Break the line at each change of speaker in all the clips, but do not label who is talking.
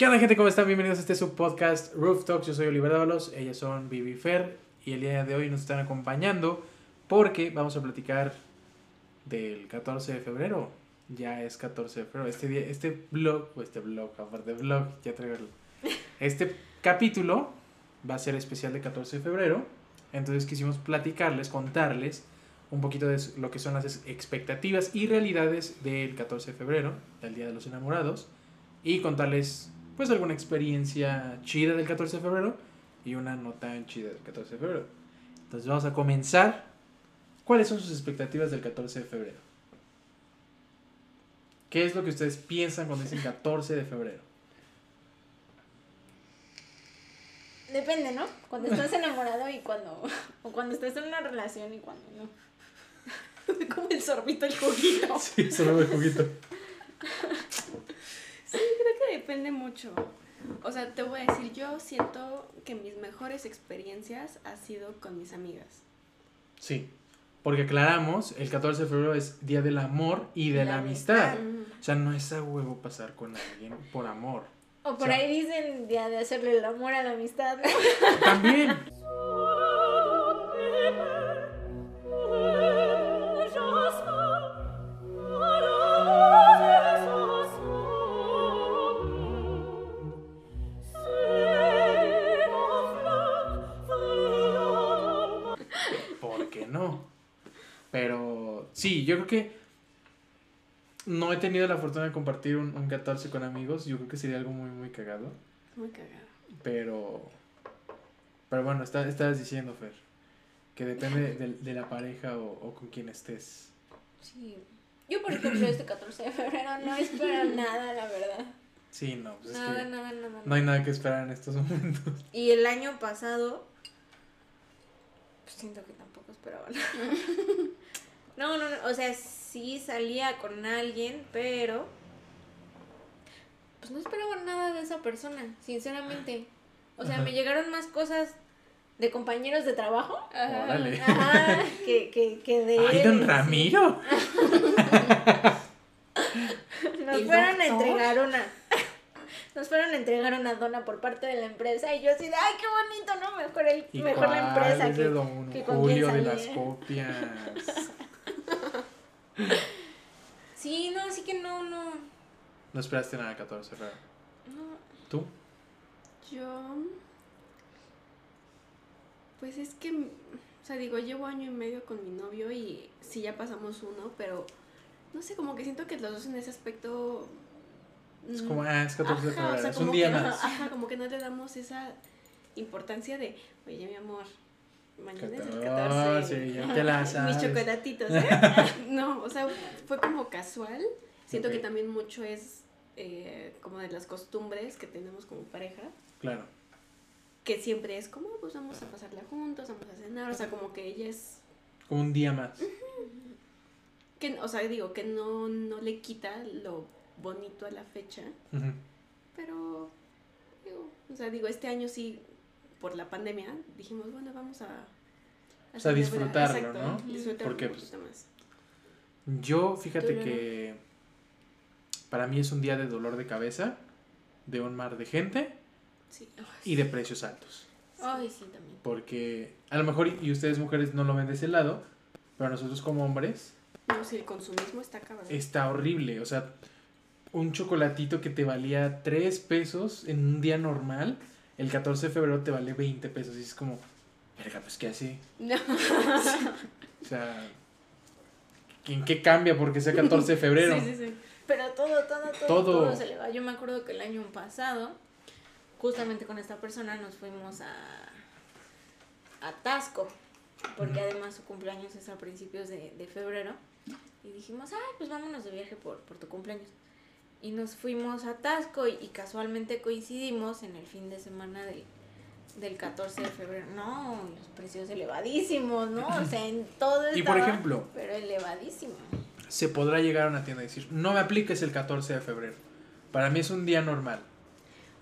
¿Qué onda, gente? ¿Cómo están? Bienvenidos a este subpodcast Roof Talks. Yo soy Oliver Dávalos, ellas son Vivi Fer y el día de hoy nos están acompañando porque vamos a platicar del 14 de febrero. Ya es 14 de febrero. Este día, este blog, o este blog, aparte de blog, ya traigo Este capítulo va a ser especial de 14 de febrero. Entonces quisimos platicarles, contarles un poquito de lo que son las expectativas y realidades del 14 de febrero, del Día de los Enamorados, y contarles pues alguna experiencia chida del 14 de febrero y una no tan chida del 14 de febrero. Entonces vamos a comenzar. ¿Cuáles son sus expectativas del 14 de febrero? ¿Qué es lo que ustedes piensan cuando dicen 14 de febrero?
Depende, ¿no? Cuando estás enamorado y cuando. O cuando estás en una relación y cuando no. Como el sorbito el juguito.
Sí, solo el juguito.
Sí, creo que depende mucho. O sea, te voy a decir, yo siento que mis mejores experiencias ha sido con mis amigas.
Sí, porque aclaramos, el 14 de febrero es Día del Amor y de la,
La
amistad.
amistad.
O sea, no es a huevo pasar con alguien por amor.
O por
O sea-
ahí dicen día de hacerle el amor a la amistad.
También. sí, yo creo que no he tenido la fortuna de compartir un, un 14 con amigos. Yo creo que sería algo muy, muy cagado.
Muy cagado.
Pero. Pero bueno, está, estabas diciendo, Fer, que depende de, de la pareja o, o con quien estés.
Sí. Yo, por ejemplo, este 14 de febrero no espero nada, la verdad.
Sí, no, pues es
Nada, nada, nada.
no hay nada que esperar en estos momentos.
Y el año pasado, pues siento que tampoco esperaba nada. No, no, no, o sea, sí salía con alguien, pero pues no esperaba nada de esa persona, sinceramente. O sea,
Ajá.
me llegaron más cosas de compañeros de trabajo
Ajá.
Órale.
ajá, que, que, que de
¡Ay, don Ramiro!
Nos
¿El
fueron a entregar una. Nos fueron a entregar una dona por parte de la empresa y yo así de, ay, qué bonito, ¿no? Mejor, el,
¿Y
mejor la empresa
es de
que,
don
que con
Julio
quién
de las
eh?
copias.
Sí, no, así que no, no.
No esperaste nada 14 de febrero.
No,
¿Tú?
yo. Pues es que. O sea, digo, llevo año y medio con mi novio y sí ya pasamos uno, pero. No sé, como que siento que los dos en ese aspecto.
Es
mm,
como, ah, es 14 de
Ajá,
febrero.
o sea,
es un
como
día
que no-
más.
Ajá, como que no le damos esa importancia de, oye, mi amor, mañana es el
14,
14.
ya te la
Mis chocolatitos, ¿eh? no, o sea, fue como casual. Siento que también mucho es eh, como de las costumbres que tenemos como pareja,
Claro.
que siempre es como, pues vamos a pasarla juntos, vamos a cenar, o sea, como que ella es,
Como un día más.
que, o sea, digo, que no, no le quita lo bonito a la fecha. Pero, digo, o sea, digo, este año sí, por la pandemia, dijimos, bueno, vamos a...
O sea,
celebrar-
disfrutarlo,
exacto,
¿no?
Disfrutarlo
Porque,
un
pues,
poquito más.
Yo, fíjate
Tú,
que para mí es un día de dolor de cabeza, de un mar de gente
Sí.
y de precios altos.
Ay, sí, también.
Porque a lo mejor, y ustedes mujeres no lo ven de ese lado, pero nosotros como hombres
No, sí, el consumismo está cabrón.
está horrible. O sea, un chocolatito que te valía 3 pesos en un día normal, el 14 de febrero te vale 20 pesos. Y es como, verga, pues ¿qué hace?
No.
O sea, ¿en qué cambia porque sea 14 de febrero?
Sí, sí, sí.
Pero todo, todo, todo,
Todo.
todo, se le va. Yo me acuerdo que el año pasado, justamente con esta persona, nos fuimos a, a Tasco, porque además su cumpleaños es a principios de, de febrero. Y dijimos, ay, pues vámonos de viaje por, por tu cumpleaños. Y nos fuimos a Tasco y, y casualmente coincidimos en el fin de semana del, del 14 de febrero. No, los precios elevadísimos, ¿no? O sea, en todo
Y por
estaba,
ejemplo,
Pero elevadísimo.
se podrá llegar a una tienda y decir, no me apliques el 14 de febrero. Para mí es un día normal.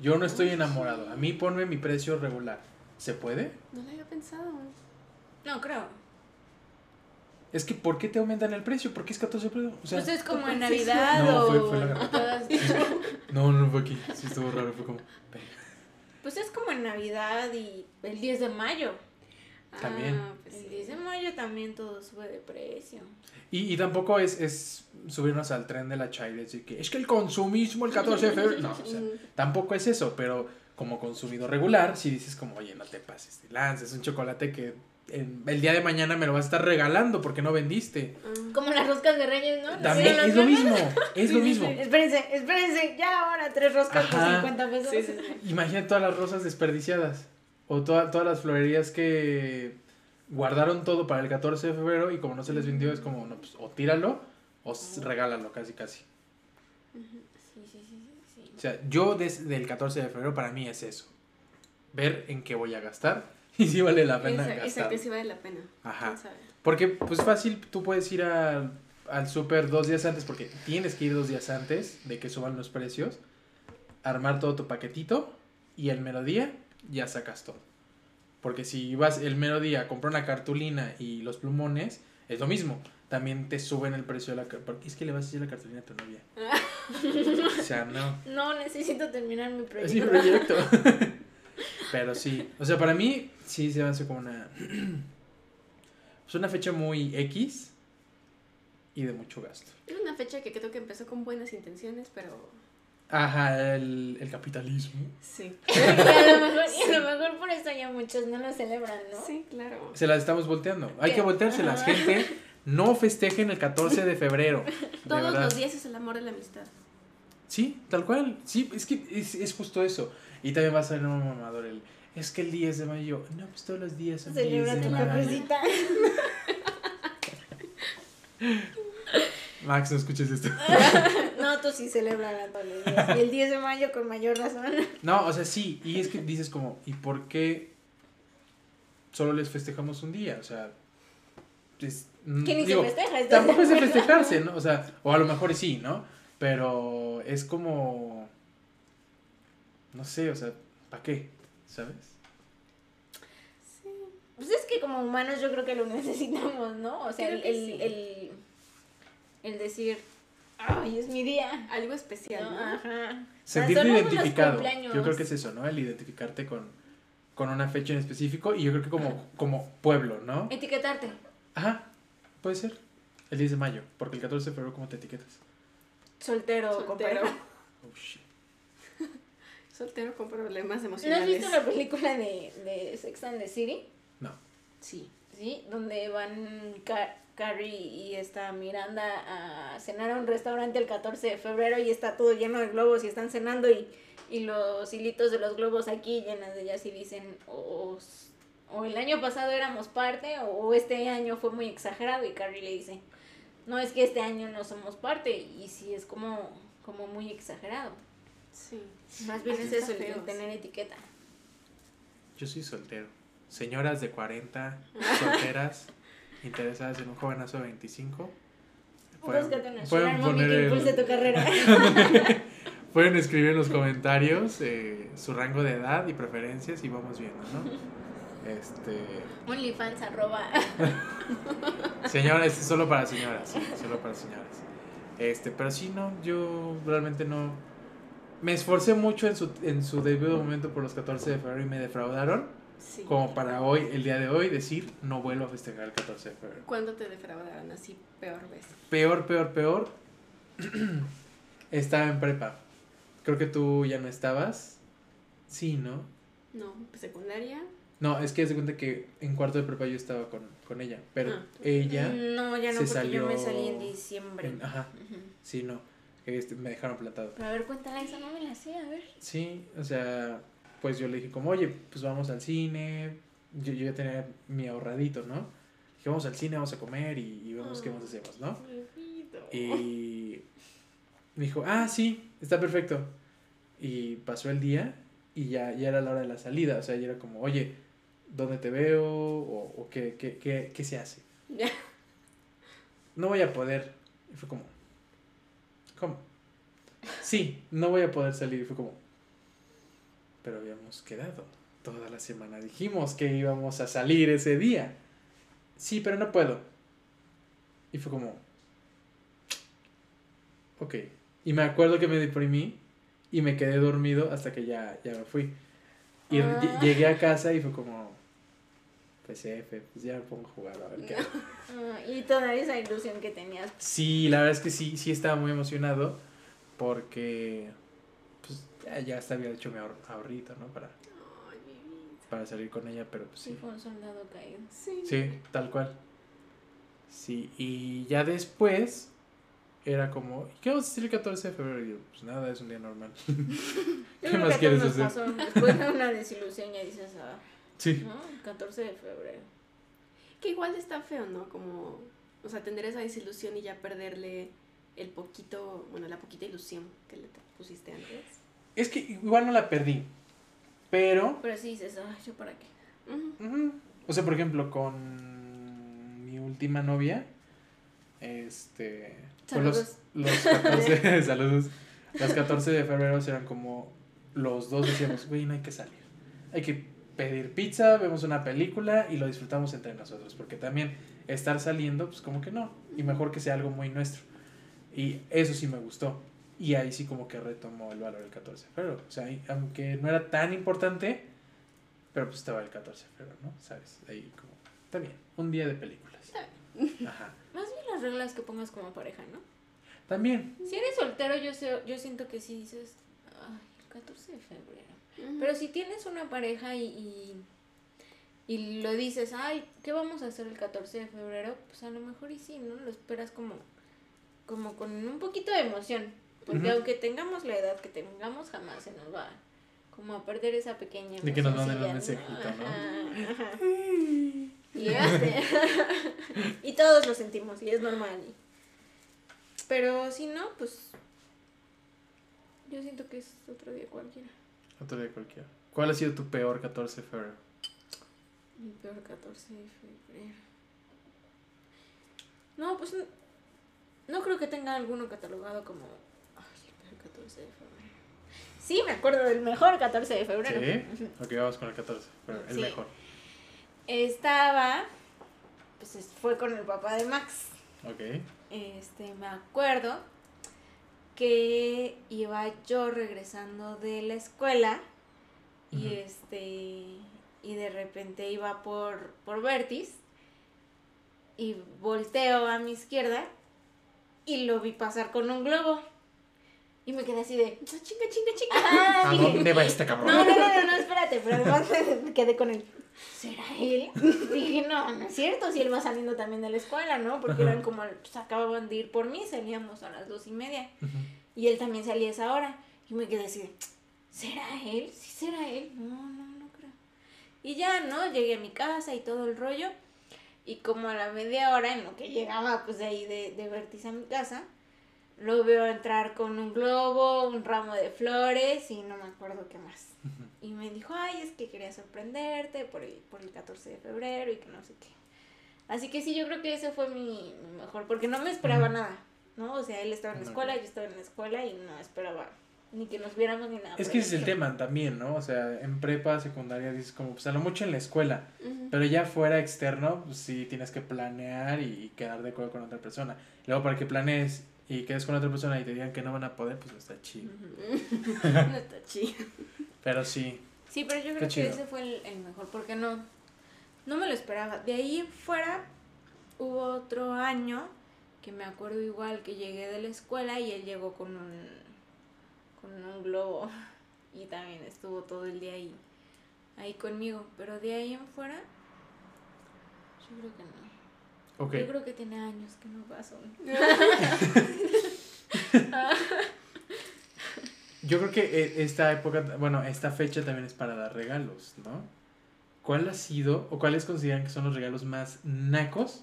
Yo no estoy enamorado. A mí ponme mi precio regular. ¿Se puede?
No lo había pensado.
No, creo.
Es que ¿por qué te aumentan el precio? ¿Por qué es 14 de febrero? O sea,
pues es como
¿por
en? Navidad
No,
o
fue- fue la-
todas-
no, no fue aquí. Sí, estuvo raro. Fue como.
Pues es como en Navidad y el 10 de mayo.
También.
Ah, pues
El
sí.
10 de mayo también todo sube de precio.
Y, y tampoco es, es subirnos al tren de la chai, decir que es que el consumismo el 14 de febrero. No, o sea, tampoco es eso, pero como consumidor regular, si dices como, oye, no te pases de lances, un chocolate que el día de mañana me lo vas a estar regalando porque no vendiste.
ah.
Como las roscas de Reyes, ¿no?
También
¿Sí,
es lo mismo, es lo mismo.
Espérense, espérense, ya ahora tres roscas por
Ajá.
50 pesos.
Sí, sí, sí.
Imagina todas las rosas desperdiciadas o toda- todas las florerías que guardaron todo para el 14 de febrero y como no se les vendió es como, no, pues o tíralo o regálalo casi casi.
Sí, sí, sí, sí.
O sea, yo desde el 14 de febrero para mí es eso. Ver en qué voy a gastar y si vale la pena
esa
gastar.
que sí vale la pena.
Ajá.
¿Quién sabe?
Porque pues fácil, tú puedes ir a- al súper dos días antes, porque tienes que ir dos días antes de que suban los precios, armar todo tu paquetito y el mero día ya sacas todo. Porque si vas el mero día a comprar una cartulina y los plumones, es lo mismo. También te suben el precio de la cartulina. Es que le vas a decir la cartulina a tu novia. o sea, no.
No, necesito terminar mi proyecto.
Es mi proyecto. Pero sí, o sea, para mí sí se hace como una. Es una fecha muy X y de mucho gasto.
Es una fecha que creo que empezó con buenas intenciones, pero
Ajá, el, el capitalismo.
sí.
y, a lo mejor, y a lo mejor por eso ya muchos no lo celebran, ¿no?
Sí, claro.
Se las estamos volteando. Hay
¿Qué?
que volteárselas,
Ajá.
gente. No festejen el 14 de febrero. De
Todos
verdad.
los días es el amor de la amistad.
Sí, tal cual. Sí, es que es, es justo eso. Y también va a salir un mamador el. Es que el 10 de mayo. No, pues todos los días son 10
Celebra
de
tu
mayo. Max, no escuches esto.
No, tú sí celebras todos los días. Y el 10 de mayo con mayor razón.
No, o sea, sí, y es que dices como, ¿y por qué solo les festejamos un día? O sea, es, mm,
Que ni
digo,
se festeja. ¿estás
tampoco es de festejarse, ¿no? O sea, o a lo mejor sí, ¿no? Pero es como, no sé, o sea, ¿para qué? ¿Sabes?
Sí.
Pues es que como humanos yo creo que lo necesitamos, ¿no? O sea, el,
que
el,
sí.
el, el decir, ay, es mi día.
Algo especial,
¿no?
¿no?
Ajá.
Sentirte identificado. Yo creo que es eso, ¿no? El identificarte con, con una fecha en específico y yo creo que como, como pueblo, ¿no?
Etiquetarte.
Ajá, puede ser. El 10 de mayo, porque el 14 de febrero, ¿cómo te etiquetas?
Soltero,
Soltero.
Oh, shit.
Soltero con problemas
¿No has
emocionales.
visto la película de, de Sex and the City?
No.
Sí.
Sí, donde van Ca- Carrie y esta Miranda a cenar a un restaurante el 14 de febrero y está todo lleno de globos y están cenando y, y los hilitos de los globos aquí llenas de ellas y dicen o, o el año pasado éramos parte o este año fue muy exagerado y Carrie le dice no es que este año no somos parte y sí es como, como muy exagerado.
Sí.
Más bien
Así
es eso, el, tener etiqueta.
Yo soy soltero. Señoras de 40, solteras, interesadas en un jovenazo de 25. pueden-
Búscate una
pueden
mommy
poner
que
el-
impulse tu carrera.
Pueden escribir en los comentarios eh, su rango de edad y preferencias y vamos viendo, ¿no? Este,
OnlyFans arroba.
señora, es solo para señoras, sí, solo para señoras. Este, pero sí, no, yo realmente no. Me esforcé mucho en su, en su debido momento por los 14 de febrero y me defraudaron.
Sí.
Como para hoy, el día de hoy, decir no vuelvo a festejar el 14 de febrero.
¿Cuándo te defraudaron así peor vez?
Peor, peor, peor. Estaba en prepa. Creo que tú ya no estabas. Sí, ¿no?
No, pues secundaria.
No, es que se cuenta que en cuarto de prepa yo estaba con, con ella. Pero
Ah.
ella.
No, ya no,
se
porque yo me
salió
salí en diciembre.
en- ajá,
Ujú.
sí, no. Este, me dejaron plantado.
Pero a ver, cuéntala esa, no me la sé, a ver.
Sí, o sea, pues yo le dije como, oye, pues vamos al cine. Yo, yo ya tenía mi ahorradito, ¿no? Dije, vamos al cine, vamos a comer y, y vemos qué
Ah.
más hacemos, ¿no? Y me dijo, ah, sí, está perfecto. Y pasó el día y ya, ya era la hora de la salida. O sea, ya era como, oye, ¿dónde te veo? ¿O, o qué, qué, qué, qué se hace?
Ya.
No voy a poder. Y fue como, ¿cómo? Sí, no voy a poder salir. Y fue como, pero habíamos quedado. Toda la semana dijimos que íbamos a salir ese día. Sí, pero no puedo. Y fue como, ok. Y me acuerdo que me deprimí y me quedé dormido hasta que ya, ya me fui. Y
Ah.
ll- llegué a casa y fue como, pues F, pues ya me pongo a jugar a ver qué
y toda esa ilusión que tenías.
Sí, la verdad es que sí, sí estaba muy emocionado porque pues ya, ya hasta había hecho mi ahor- ahorrito, ¿no? Para,
Ay,
para salir con ella, pero pues
Sí,
sí.
fue un soldado caído.
Sí.
Sí, tal cual. Sí, y ya después era como, ¿y qué vamos a hacer el 14 de febrero? Y yo, pues nada, es un día normal.
Yo
¿Qué
creo
más quieres hacer?
pasó después de una desilusión ya dices, ah,
Sí.
¿no? El 14 de febrero.
Que igual está feo, ¿no? Como, o sea, tener esa desilusión y ya perderle el poquito, bueno, la poquita ilusión que le te pusiste antes.
Es que igual no la perdí, pero,
Pero sí dices, ay, ¿yo para qué?
O sea, por ejemplo, con mi última novia, este, pues los,
Saludos.
los 14, saludos, los 14 de febrero eran como, los dos decíamos, güey, no hay que salir, hay que pedir pizza, vemos una película y lo disfrutamos entre nosotros, porque también estar saliendo, pues como que no, y mejor que sea algo muy nuestro. Y eso sí me gustó. Y ahí sí como que retomó el valor del 14 de febrero. O sea, aunque no era tan importante, pero pues estaba el 14 de febrero, ¿no? ¿Sabes? Ahí como, está bien, un día de películas. Ajá.
Más bien las reglas que pongas como pareja, ¿no?
También.
Si eres soltero, yo, sé, yo siento que sí dices, ay, el 14 de febrero. Pero si tienes una pareja y, y, y lo dices, ay, ¿qué vamos a hacer el 14 de febrero? Pues a lo mejor y sí, ¿no? Lo esperas como, como con un poquito de emoción. Porque
Ujú.
aunque tengamos la edad que tengamos, jamás se nos va como a perder esa pequeña
De que nos manden un
emocioncilla,
mensajito, ¿no?
Ajá, ajá. Y llegaste. y todos lo sentimos y es normal. Pero si no, pues yo siento que es otro día cualquiera.
Otro día cualquiera. ¿Cuál ha sido tu peor 14 de febrero?
Mi peor 14 de febrero. No, pues no creo que tenga alguno catalogado como. Ay, el peor 14 de febrero. Sí, me acuerdo del mejor 14 de febrero.
¿Sí? Ok, vamos con el 14 de febrero. El
Sí.
mejor.
Estaba. Pues es- fue con el papá de Max.
Ok.
Este, me acuerdo que iba yo regresando de la escuela y este y de repente iba por por Vertis y volteo a mi izquierda y lo vi pasar con un globo y me quedé así de
Ah, chinga, chinga, chinga.
"Ah",
¿A dónde va este cabrón?
no, no, no, no, espérate, pero además quedé con él. ¿Será él? Dije, no, no es cierto, si él va saliendo también de la escuela, ¿no? Porque
Ajá.
eran como, pues acababan de ir por mí, salíamos a las dos y media. Y él también salía a esa hora. Y me quedé así de, ¿será él? ¿Sí será él? No, no, no creo. Y ya, ¿no? Llegué a mi casa y todo el rollo. Y como a la media hora en lo que llegaba, pues de ahí de, de Vertiz a mi casa, lo veo entrar con un globo, un ramo de flores y no me acuerdo qué más. Y me dijo, ay, es que quería sorprenderte por el, por el 14 de febrero y que no sé qué. Así que sí, yo creo que ese fue mi, mi mejor, porque no me esperaba nada, ¿no? O sea, él estaba en la escuela, yo estaba en la escuela y no esperaba ni que nos viéramos ni nada.
Es que ese es el tema también, ¿no? O sea, en prepa, secundaria, dices como, pues a lo mucho en la escuela. Pero ya fuera externo, pues sí tienes que planear y quedar de acuerdo con otra persona. Luego, para que planees y quedes con otra persona y te digan que no van a poder, pues no está chido.
No está chido.
Pero sí.
Sí, pero yo creo que ese fue el, el mejor, porque no, no me lo esperaba. De ahí fuera hubo otro año que me acuerdo igual que llegué de la escuela y él llegó con un, con un globo y también estuvo todo el día ahí, ahí conmigo. Pero de ahí en fuera, yo creo que no. Yo creo que tiene años que no pasó.
Yo creo que eh, esta época, bueno, esta fecha también es para dar regalos, ¿no? ¿Cuál ha sido o cuáles consideran que son los regalos más nacos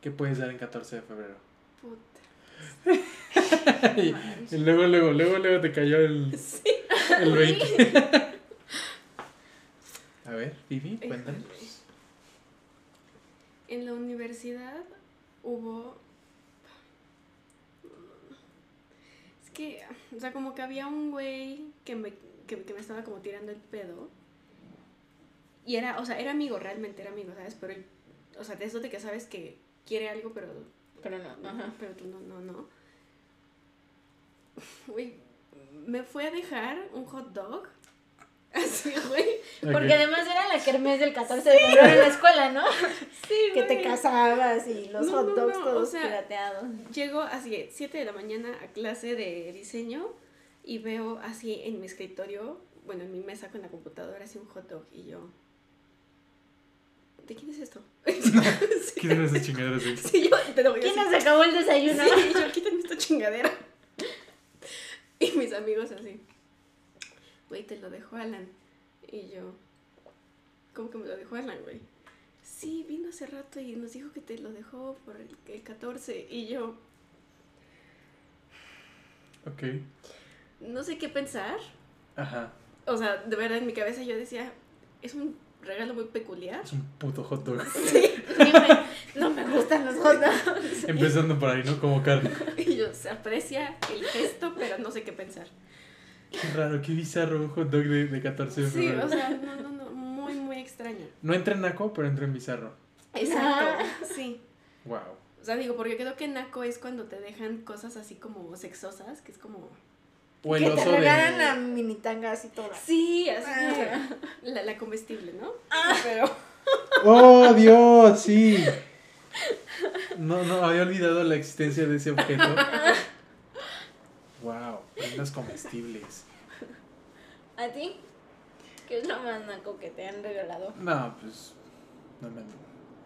que puedes dar en 14 de febrero?
Puta.
y, y luego, luego, luego, luego te cayó el, el 20. A ver, Vivi, cuéntanos.
En la universidad hubo. Es que, o sea, como que había un güey que me, que, que me estaba como tirando el pedo. Y era, o sea, era amigo, realmente era amigo, ¿sabes? Pero, o sea, de eso de que sabes que quiere algo, pero
Pero no, ajá.
Pero tú no, no, no. Güey, me fue a dejar un hot dog. Así, güey.
Porque además era la kermés del 14 de febrero en la escuela, ¿no?
Sí,
Que te
güey.
casabas y los
No,
hot dogs
no,
todos
o sea,
pirateados.
Llego así, 7 de la mañana a clase de diseño y veo así en mi escritorio, bueno, en mi mesa con la computadora, así un hot dog y yo. ¿De quién es esto? sí,
¿Qué son esas chingaderas? ahí?
sí, yo te lo voy a
¿Quién
decir.
nos acabó el desayuno?
Sí, yo quítame esta chingadera. Y mis amigos así. Güey, te lo dejó Alan. Y yo. ¿Cómo que me lo dejó Alan, güey? Sí, vino hace rato y nos dijo que te lo dejó por el, el 14. Y yo.
Ok.
No sé qué pensar.
Ajá.
O sea, de verdad en mi cabeza yo decía. Es un regalo muy peculiar.
Es un puto hot dog.
Sí, me- no me gustan los hot dogs.
Empezando por ahí, ¿no? Como carne.
Y yo, se aprecia el gesto, pero no sé qué pensar.
Qué raro, qué bizarro un hot dog de, de 14 de
Sí,
febrero.
o sea, no, no, extraño.
No entra en naco, pero entra en bizarro.
Exacto. Sí.
Wow.
O sea, digo, porque creo que naco es cuando te dejan cosas así como sexosas, que es como...
O el
Que te
oso de.
regalan a mini tangas y todo.
Sí, así
Ah.
que la, la comestible, ¿no? Pero...
¡Oh, Dios! Sí. No, no, había olvidado la existencia de ese objeto. Wow, prendas comestibles.
¿A ti? ¿Qué es lo más naco que te han regalado?
No, pues no me han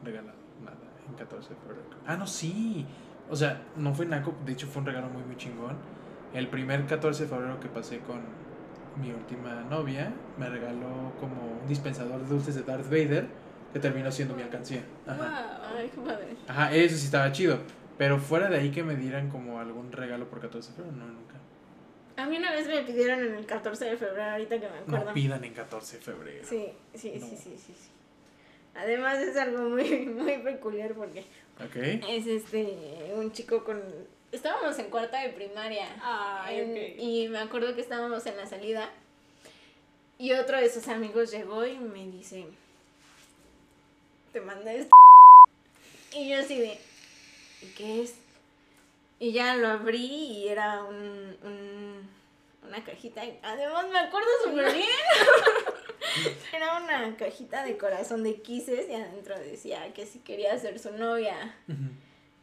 regalado nada en 14 de febrero. Ah, no, sí. O sea, no fue naco, de hecho fue un regalo muy, muy chingón. El primer 14 de febrero que pasé con mi última novia, me regaló como un dispensador de dulces de Darth Vader que terminó siendo mi alcancía. Ajá.
Ay, qué padre.
Ajá, eso sí estaba chido. Pero fuera de ahí que me dieran como algún regalo por 14 de febrero, no, nunca.
A mí una vez me pidieron en el 14 de febrero, ahorita que me acuerdo.
No pidan en 14 de febrero.
Sí, sí,
No.
sí, sí, sí, sí. Además es algo muy, muy peculiar porque
¿Ok?
es este un chico con estábamos en cuarta de primaria
Ay,
en-
ok.
y me acuerdo que estábamos en la salida y otro de sus amigos llegó y me dice te mandé esto y yo así de ¿y qué es? Y ya lo abrí y era un, un- una cajita además me acuerdo súper bien. Era una cajita de corazón de kisses y adentro decía que si quería ser su novia.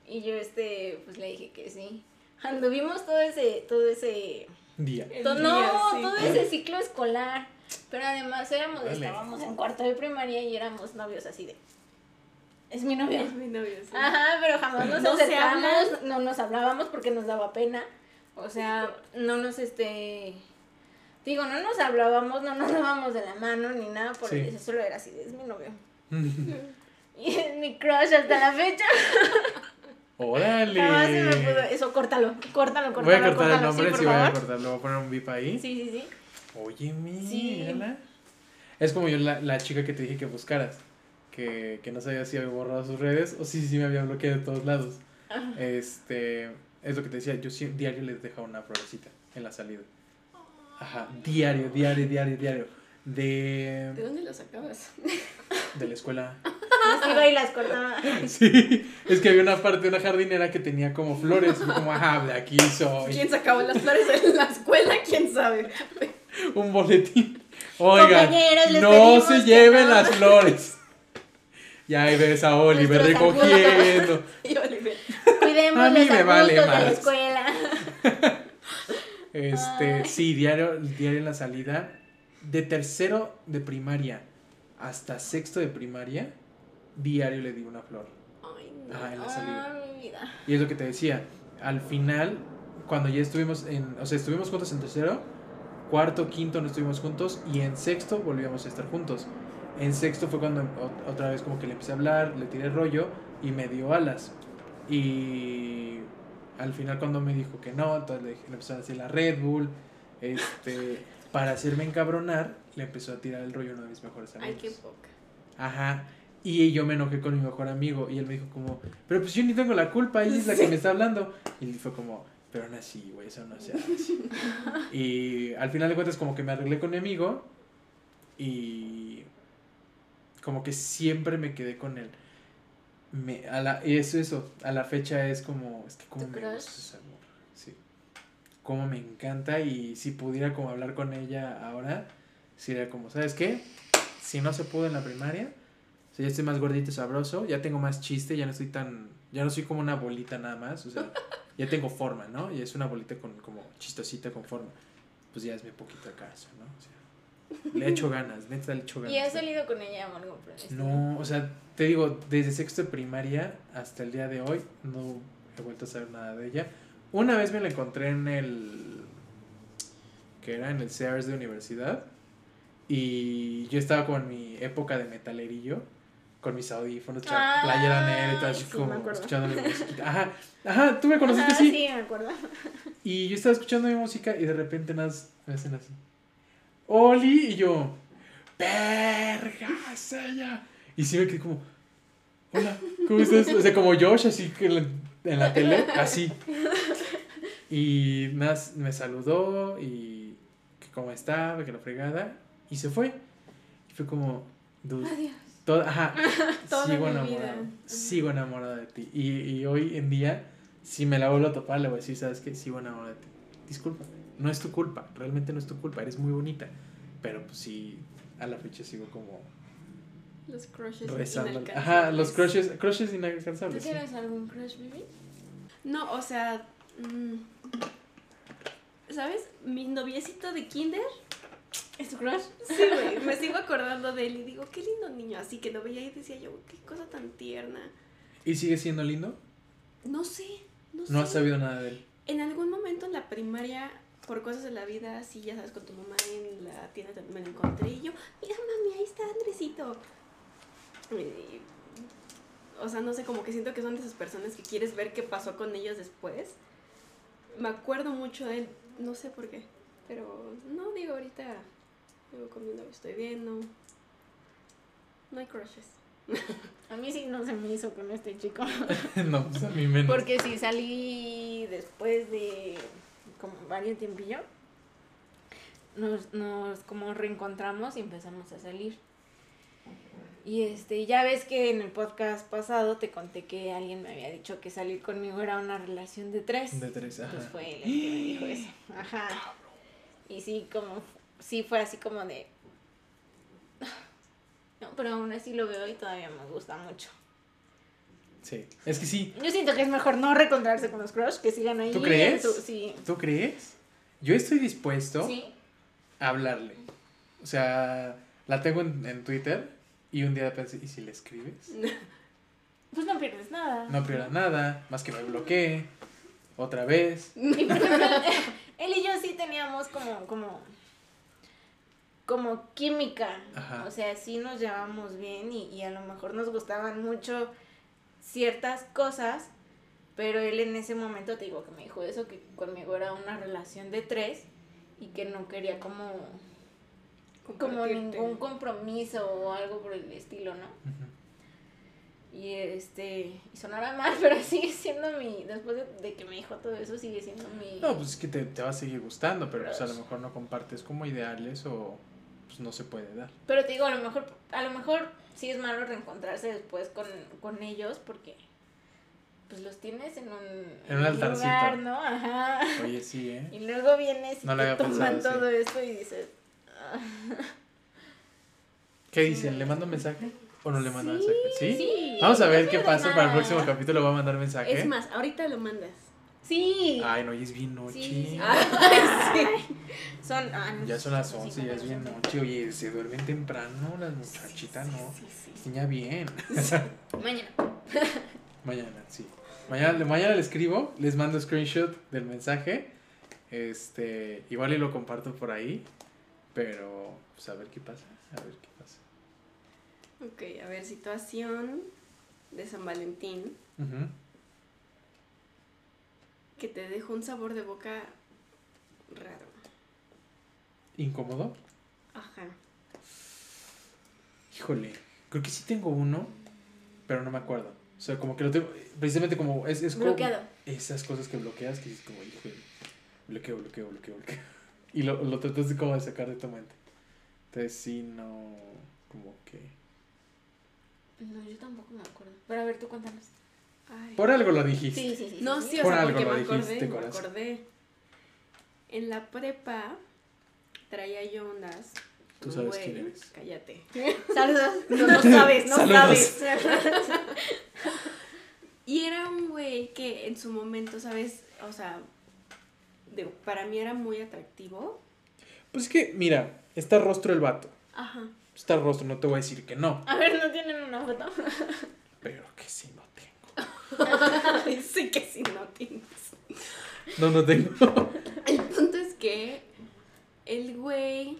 Y yo este pues le dije que sí. Anduvimos todo ese todo ese
Día.
El
to-
día,
no
sí.
todo ese ciclo escolar. Pero además éramos estábamos en cuarto de primaria y éramos novios así de es mi novio
Es mi novio, sí.
Ajá, pero jamás nos
No
acercamos, no nos hablábamos porque nos daba pena. O sea, no nos este digo, no nos hablábamos, no nos dábamos de la mano ni nada por
Sí.
eso, solo era así, es mi novio. Y es mi crush hasta la fecha.
¡Órale!
Jamás se me pudo. Eso, córtalo, córtalo, córtalo.
Voy a cortar el
córtalo,
nombre,
sí,
sí,
por
voy a cortarlo, voy a poner un bip ahí.
Sí, sí, sí.
Oye,
Sí.
mírala. Es como yo, la, la chica que te dije que buscaras. Que, que no sabía si había borrado sus redes o si sí me había bloqueado de todos lados.
Ajá.
Este, es lo que te decía, yo sí- diario les dejaba una florecita en la salida. Ajá, diario, diario, diario, diario.
¿De
De,
dónde lo sacabas?
de la escuela.
Las iba y las cortaba.
Sí, es que había una parte de una jardinera que tenía como flores. y como, ajá, de aquí soy.
¿Quién sacaba las flores en la escuela? ¿Quién sabe?
Un boletín. Oigan, no se lleven
no.
las flores. Y ahí ves a Oliver
Nuestros
recogiendo.
Y Oliver.
Cuidemos
A mí
los
me vale
arbustos de la escuela.
Este,
Ay.
sí, diario, diario en la salida. De tercero de primaria hasta sexto de primaria, diario le di una flor.
Ay, no.
Ajá, en la salida.
Ah, mi vida.
Y es lo que te decía. Al final, cuando ya estuvimos en. O sea, estuvimos juntos en tercero, cuarto, quinto no estuvimos juntos, y en sexto volvíamos a estar juntos. En sexto fue cuando o- otra vez como que le empecé a hablar, le tiré rollo y me dio alas. Y al final cuando me dijo que no, entonces le, le empezó a decir la Red Bull. Este, para hacerme encabronar, le empezó a tirar el rollo a uno de mis mejores amigos.
Ay, qué poca.
Ajá. Y yo me enojé con mi mejor amigo y él me dijo como, pero pues yo ni tengo la culpa, ella es la que me está hablando. Y fue como, pero aún así, güey, eso no se hace. y al final de cuentas como que me arreglé con mi amigo y como que siempre me quedé con él. Me, a la, y eso, eso, a la fecha es como, es que como
¿Tu
me gusta esa morra, sí. Como me encanta y si pudiera como hablar con ella ahora, sería como, ¿sabes qué? Si no se pudo en la primaria, o sea, ya estoy más gordito y sabroso, ya tengo más chiste, ya no estoy tan, ya no soy como una bolita nada más, o sea, ya tengo forma, ¿no? Y es una bolita con como chistosita con forma. Pues ya es mi poquito caso, ¿no? O sea, le echo ganas, neta le echo ganas.
¿Y has salido con ella o algo?
No, o sea, te digo, desde sexto de primaria hasta el día de hoy no he vuelto a saber nada de ella. Una vez me la encontré en el. que era en el Sears de universidad. Y yo estaba con mi época de metalerillo, con mis audífonos,
Ah,
playera negra y todo así como escuchando mi música. Ajá, ajá, tú me conociste
Ajá, sí, me acuerdo.
Y yo estaba escuchando mi música y de repente nada más me hacen así. Oli, y yo, verga, es ella. Y sí me quedé como, hola, ¿cómo estás? O sea, como Josh, así que en la, tele, así. Y nada, más me saludó y que cómo estaba, que la fregada. Y se fue. Y fue como, dude,
Adiós.
todo, ajá, sigo enamorado, sigo enamorado de ti. Y, y hoy en día, si me la vuelvo a topar, le voy a decir, ¿sabes qué? Sigo enamorado de ti. Disculpa, no es tu culpa, realmente no es tu culpa, eres muy bonita. Pero pues sí, a la fecha sigo como
Los crushes inalcanzables.
Ajá, los crushes, crushes
¿Tú
inalcanzables. sí.
tienes algún crush, baby?
No, o sea, mm, ¿sabes? Mi noviecito de kinder,
¿Es tu crush?
sí, güey, me sigo acordando de él y digo, qué lindo niño, así que lo veía y decía yo, qué cosa tan tierna.
¿Y sigue siendo lindo?
No sé, no,
No has sabido nada de él.
En algún momento en la primaria, por cosas de la vida, así ya sabes, con tu mamá en la tienda también me lo encontré y yo, mira mami, ahí está Andresito. Y, o sea, no sé, como que siento que son de esas personas que quieres ver qué pasó con ellos después. Me acuerdo mucho de él, no sé por qué, pero no, digo, ahorita digo, con mi novio estoy bien, no, no hay crushes.
A mí sí no se me hizo con este chico.
no, pues a mí menos.
Porque sí salí después de como varios tiempillo. Nos, nos como reencontramos y empezamos a salir. Y este, ya ves que en el podcast pasado te conté que alguien me había dicho que salir conmigo era una relación de tres.
De tres, ajá.
Pues fue él el que me dijo eso. Ajá. Y sí, como, sí fue así como de... No, pero aún así lo veo y todavía me gusta mucho.
Sí, es que sí,
Yo siento que es mejor no reencontrarse con los crush, que sigan ahí.
¿Tú crees?
su- sí.
¿tú crees? Yo estoy dispuesto
Sí.
a hablarle. O sea, la tengo en, en Twitter y un día pensé, ¿y si le escribes?
Pues no pierdes nada.
No pierda nada, más que me bloquee. Otra vez.
Y por ejemplo, él y yo sí teníamos como, como, como química.
Ajá.
O sea, sí nos llevábamos bien y, y a lo mejor nos gustaban mucho ciertas cosas, pero él en ese momento te digo que me dijo eso, que conmigo era una relación de tres y que no quería como, como ningún compromiso o algo por el estilo, ¿no? Y este, y sonará mal, pero sigue siendo mi, después de, de que me dijo todo eso, sigue siendo mi...
No, pues es que te, te va a seguir gustando, pero pues a lo mejor no compartes como ideales o pues no se puede dar.
Pero te digo, a lo mejor, a lo mejor sí es malo reencontrarse después con, con ellos porque pues los tienes en un,
En un altarcito.
lugar, ¿no? Ajá.
Oye, sí, ¿eh?
Y luego vienes y
No
te toman
pensado,
todo esto y dices, "Ah".
¿Qué dicen? ¿Le mando mensaje o no le mando mensaje? ¿Sí?
sí.
Vamos a ver qué pasa para el próximo capítulo. Va a mandar mensaje.
Es más, ahorita lo mandas.
Sí.
Ay, no, ya es bien noche.
Sí, sí.
Ay,
Son, ah, no,
Ya son las 11,
cinco
ya es bien noche. Oye, se duermen temprano las muchachitas, ¿no?
sí, sí.
Niña bien.
Mañana.
Mañana, sí. Mañana, mañana le escribo, les mando screenshot del mensaje. Este, igual y lo comparto por ahí. Pero, pues a ver qué pasa. A ver qué pasa.
Ok, a ver, situación de San Valentín
Ujú.
Que te dejó un sabor de boca raro.
¿Incómodo?
Ajá.
Híjole, creo que sí tengo uno, pero no me acuerdo. O sea, como que lo tengo, precisamente como es, es como esas cosas que bloqueas que dices como, híjole, bloqueo, bloqueo, bloqueo, bloqueo. Y lo, lo tratas de como de sacar de tu mente. Entonces sí, no, como que...
No, yo tampoco me acuerdo. Pero a ver, tú cuéntanos.
Ay.
Por algo lo dijiste.
Sí, sí, sí.
No,
sí,
sí, o
Por
sea,
algo
porque
lo
me acordé,
dijiste,
me
corazón.
acordé. En la prepa traía yo ondas.
Tú sabes
güey.
quién eres.
Cállate.
Saludos.
No, no sabes, no
Saludos.
sabes. Y era un güey que en su momento, ¿sabes? O sea, de- para mí era muy atractivo.
Pues es que, mira, está rostro el vato.
Ajá.
Está rostro, no te voy a decir que no.
A ver, ¿no tienen una foto?
Pero que sí no.
Sí que sí, no tienes.
No, no tengo.
El punto es que el güey,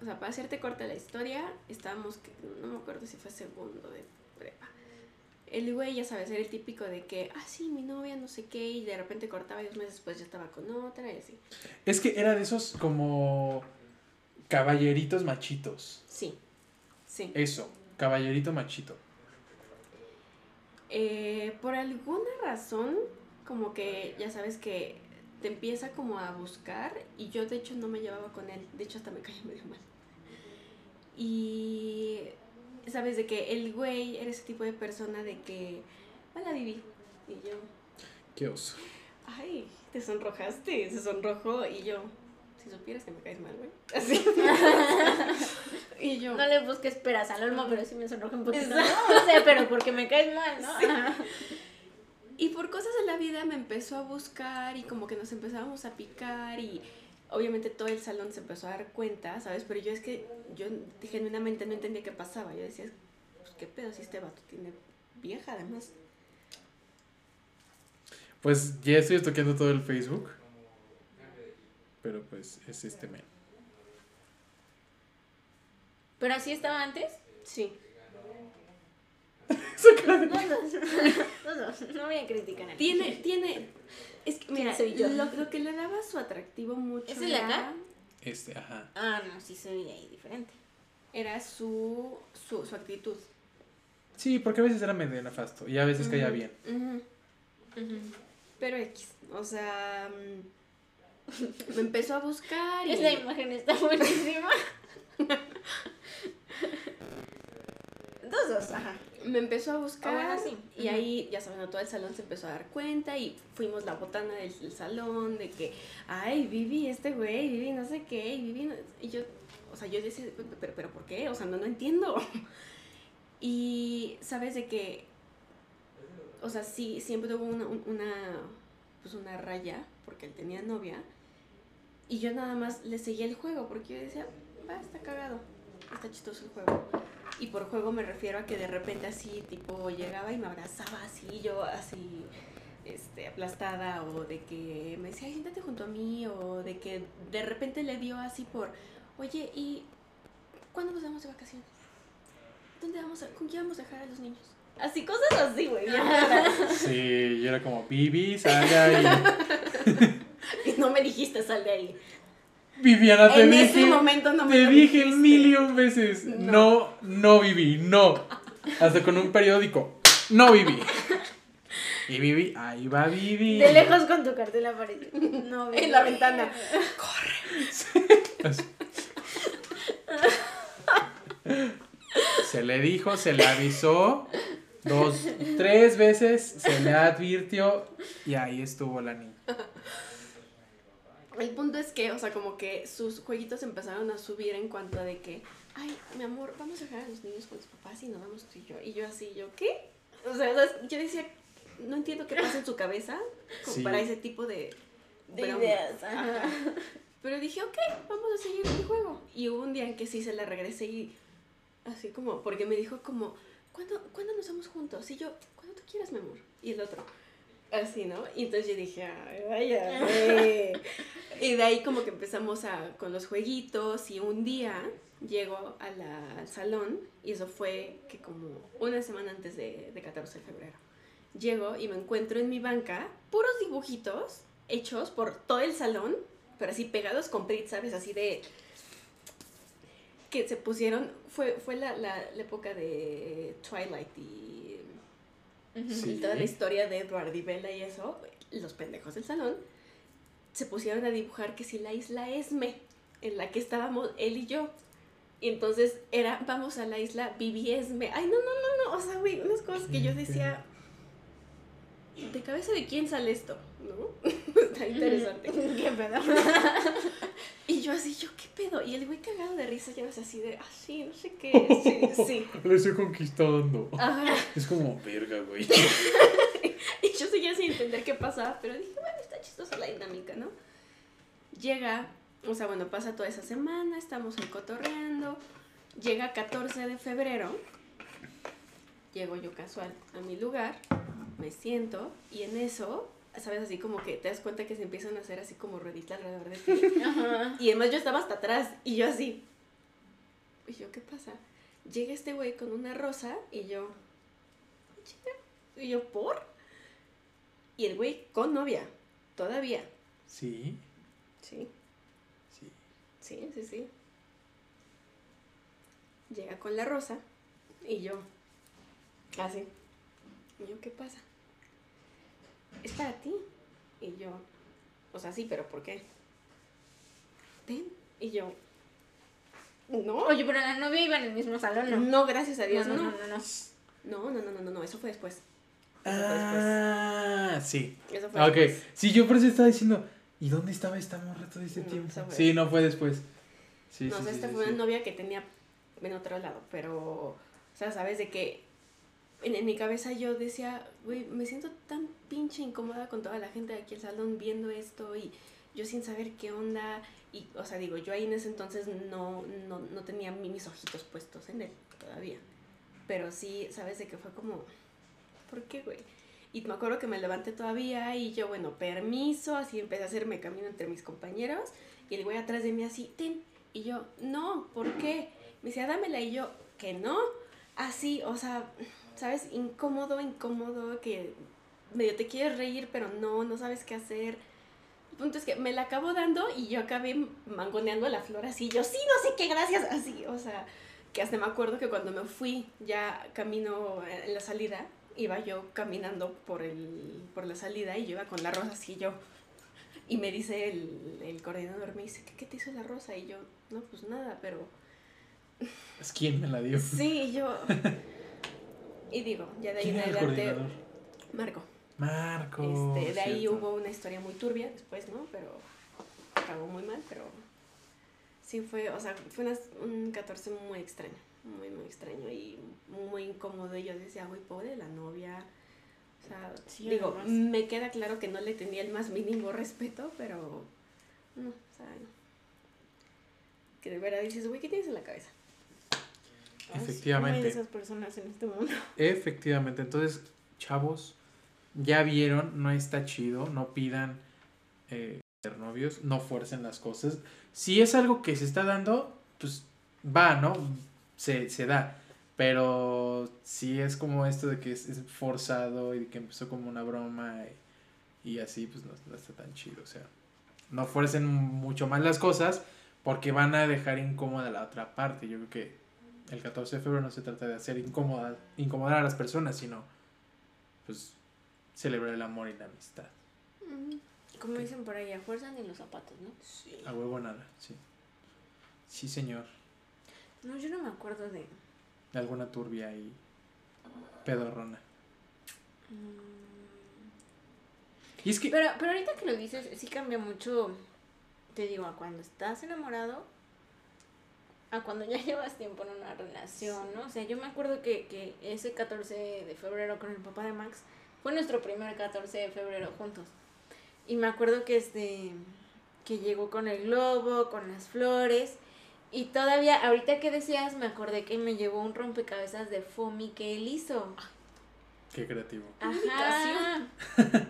o sea, para hacerte corta la historia, estábamos, que- no me acuerdo si fue segundo de prepa. El güey, ya sabes, era el típico de que, ah, sí, mi novia, no sé qué, y de repente cortaba y dos meses después ya estaba con otra y así.
Es que era de esos como caballeritos machitos.
Sí, sí.
Eso, caballerito machito.
Eh, por alguna razón, como que ya sabes que te empieza como a buscar y yo de hecho no me llevaba con él, de hecho hasta me caía medio mal. Y sabes de que el güey era ese tipo de persona de que, hola Vivi, y yo,
Qué oso.
ay, te sonrojaste, se sonrojó y yo, si supieras que me caes mal, güey. Así. y yo,
No le busques peras al olmo, pero sí me sonroja un poquito.
Exacto.
No, o sea, pero porque me caes mal, ¿no?
Y por cosas de la vida me empezó a buscar y como que nos empezábamos a picar y obviamente todo el salón se empezó a dar cuenta, ¿sabes? Pero yo es que yo genuinamente no entendía qué pasaba. Yo decía, pues qué pedo si este vato tiene vieja además.
Pues ya estoy toqueando todo el Facebook. Pero pues es este men.
¿Pero así estaba antes?
Sí.
Dos. Los dos. No voy a criticar a.
Tiene, tiene, es que mira,
soy yo?
Lo, lo que le daba su atractivo mucho
¿Es el acá?
Este, ajá.
Ah, no, sí se veía ahí diferente.
era su, su, su actitud.
Sí, porque a veces era medio nefasto y a veces caía bien.
Pero X, o sea, mm, me empezó a buscar y...
Esa imagen está buenísima. Dos, dos, ajá.
me empezó a buscar
Ah, bueno, sí.
y ahí, ya saben, todo el salón se empezó a dar cuenta y fuimos la botana del, del salón de que, ay, Vivi, este güey, Vivi, no sé qué, y Vivi, no-". y yo, o sea, yo decía, "Pe- pero, pero ¿por qué? O sea, no, no entiendo. Y sabes de que, o sea, sí, siempre hubo una, un- una, pues una raya, porque él tenía novia, y yo nada más le seguía el juego, porque yo decía, va, está cagado, está chistoso el juego. Y por juego me refiero a que de repente así, tipo, llegaba y me abrazaba así, yo así, este, aplastada, o de que me decía, ay, siéntate junto a mí, o de que de repente le dio así por, oye, ¿y cuándo nos vamos de vacaciones? ¿Dónde vamos a, con quién vamos a dejar a los niños? Así, cosas así, güey.
Sí, y era como, Vivi, sal de ahí.
y no me dijiste, sal de ahí.
Viviana, te
en
dije.
ese momento no me
te dije
dijiste.
mil y un veces. No.
No.
no, Vivi, no. Hasta con un periódico. No, Vivi. Y Vivi, ahí va Vivi.
De lejos con tu cartel aparece. No,
En la ventana.
Se le dijo, se le avisó. Dos, tres veces se le advirtió. Y ahí estuvo la niña.
El punto es que, o sea, como que sus jueguitos empezaron a subir en cuanto a de que, ay, mi amor, vamos a dejar a los niños con sus papás y nos vamos tú y yo. Y yo así, yo, ¿qué? O sea, ¿sabes? yo decía, no entiendo qué pasa en su cabeza como
Sí.
para ese tipo de,
ideas. Ajá.
Pero dije, ok, vamos a seguir el juego. Y hubo un día en que sí se la regresé y así como, porque me dijo como, ¿cuándo, ¿cuándo nos vamos juntos? Y yo, cuando tú quieras, mi amor. Y el otro, así, ¿no? Y entonces yo dije, ay, vaya. güey". y de ahí como que empezamos a, con los jueguitos y un día llego a la- al salón y eso fue que como una semana antes de, de 14 de febrero. Llego y me encuentro en mi banca puros dibujitos hechos por todo el salón, pero así pegados con Prit, ¿sabes? Así de... Que se pusieron, fue, fue la, la, la época de Twilight y,
Sí.
y toda la historia de Edward y Bella y eso, los pendejos del salón, se pusieron a dibujar que si la isla Esme, en la que estábamos él y yo. Y entonces era, vamos a la isla, viviesme. Ay, no, no, no, no. O sea, güey, unas cosas que yo decía. ¿De cabeza de quién sale esto? ¿No? Está interesante.
¿Qué pedo?
Y yo así, yo, ¿qué pedo? Y el güey cagado de risa, ya ves así de, ah, sí, no sé qué. Sí, sí.
Le estoy conquistando.
Ajá.
Es como, verga, güey.
Y yo seguía sin entender qué pasaba, pero dije, bueno, está chistosa la dinámica, ¿no? Llega, o sea, bueno, pasa toda esa semana, estamos ahí cotorreando. Llega 14 de febrero, llego yo casual a mi lugar, me siento, y en eso, ¿sabes? Así como que te das cuenta que se empiezan a hacer así como rueditas alrededor de ti.
Ajá.
Y además yo estaba hasta atrás, y yo así. Y yo, ¿qué pasa? Llega este güey con una rosa, y yo, y yo, ¿por? Y el güey con novia, todavía.
Sí,
Sí,
sí.
sí, sí, sí. Llega con la rosa y yo, así. Y yo, ¿qué pasa? Es para ti. Y yo, o sea, sí, pero ¿por qué? Ten. Y yo, no.
Oye, pero la novia iba en el mismo salón, ¿no?
No, gracias a Dios,
no,
no.
no, no, no.
No, no, no, no, no, no, eso fue después. Eso fue
Ah, sí.
después. Eso fue
Ah, Ok,
después.
sí, yo por eso estaba diciendo, ¿y dónde estaba esta morra todo este
No,
tiempo?
esa fue
Sí, no fue después. Sí,
no,
sí,
o sea,
sí,
esta
sí,
fue
sí.
una novia que tenía en otro lado, pero, o sea, sabes de que en, en mi cabeza yo decía, güey, me siento tan pinche incómoda con toda la gente de aquí al salón viendo esto y yo sin saber qué onda. Y, o sea, digo, yo ahí en ese entonces no, no, no tenía mi- mis ojitos puestos en él todavía. Pero sí, sabes de que fue como, ¿por qué, güey? Y me acuerdo que me levanté todavía y yo, bueno, permiso, así empecé a hacerme camino entre mis compañeros. Y el güey atrás de mí así, ten. Y yo, no, ¿por qué? Me decía, dámela. Y yo, que no. Así, o sea, ¿sabes? Incómodo, incómodo, que medio te quieres reír, pero no, no sabes qué hacer. El punto es que me la acabo dando y yo acabé mangoneando la flor así. Yo, sí, no sé qué, gracias. Así, o sea, que hasta me acuerdo que cuando me fui ya camino en la salida, iba yo caminando por, el, por la salida y yo iba con la rosa así yo. Y me dice el, el coordinador, me dice, ¿qué, ¿qué te hizo la rosa? Y yo, no, pues nada, pero
Es quien me la dio.
sí, y yo... Y digo, ya de ahí
¿Quién
en adelante? Marco.
Marco.
Este, de ahí hubo una historia muy turbia después, ¿no? Pero acabó muy mal, pero sí fue, o sea, fue una- un 14 muy extraño, muy, muy extraño y muy incómodo. Y yo decía, güey, pobre la novia. O sea,
Sí,
digo,
además.
me queda claro que no le tenía el más mínimo respeto, pero no, o sea, no. Que de verdad dices, güey, ¿qué tienes en la cabeza?
Efectivamente.
¿Cómo hay de esas personas en este mundo?
Efectivamente, entonces, chavos, ya vieron, no está chido, no pidan eh, ser novios, no fuercen las cosas. Si es algo que se está dando, pues va, ¿no? Se, se da. Pero si es como esto de que es, es forzado y que empezó como una broma y, y así, pues no, no está tan chido. O sea, no fuercen mucho más las cosas porque van a dejar incómoda la otra parte. Yo creo que el 14 de febrero no se trata de hacer incómoda, incomodar a las personas, sino pues celebrar el amor y la amistad.
Como dicen por ahí, a fuerza ni los zapatos, ¿no?
Sí.
A huevo nada, sí. Sí, señor.
No, yo no me acuerdo de...
Alguna turbia y pedorrona.
mm,
Y es que...
Pero, pero ahorita que lo dices, sí cambia mucho, te digo, a cuando estás enamorado, a cuando ya llevas tiempo en una relación, ¿no? O sea, yo me acuerdo que, que ese 14 de febrero con el papá de Max fue nuestro primer 14 de febrero juntos. Y me acuerdo que este que llegó con el globo, con las flores. Y todavía, ahorita que decías, me acordé que me llevó un rompecabezas de Fomi que él hizo.
Qué creativo.
Ajá.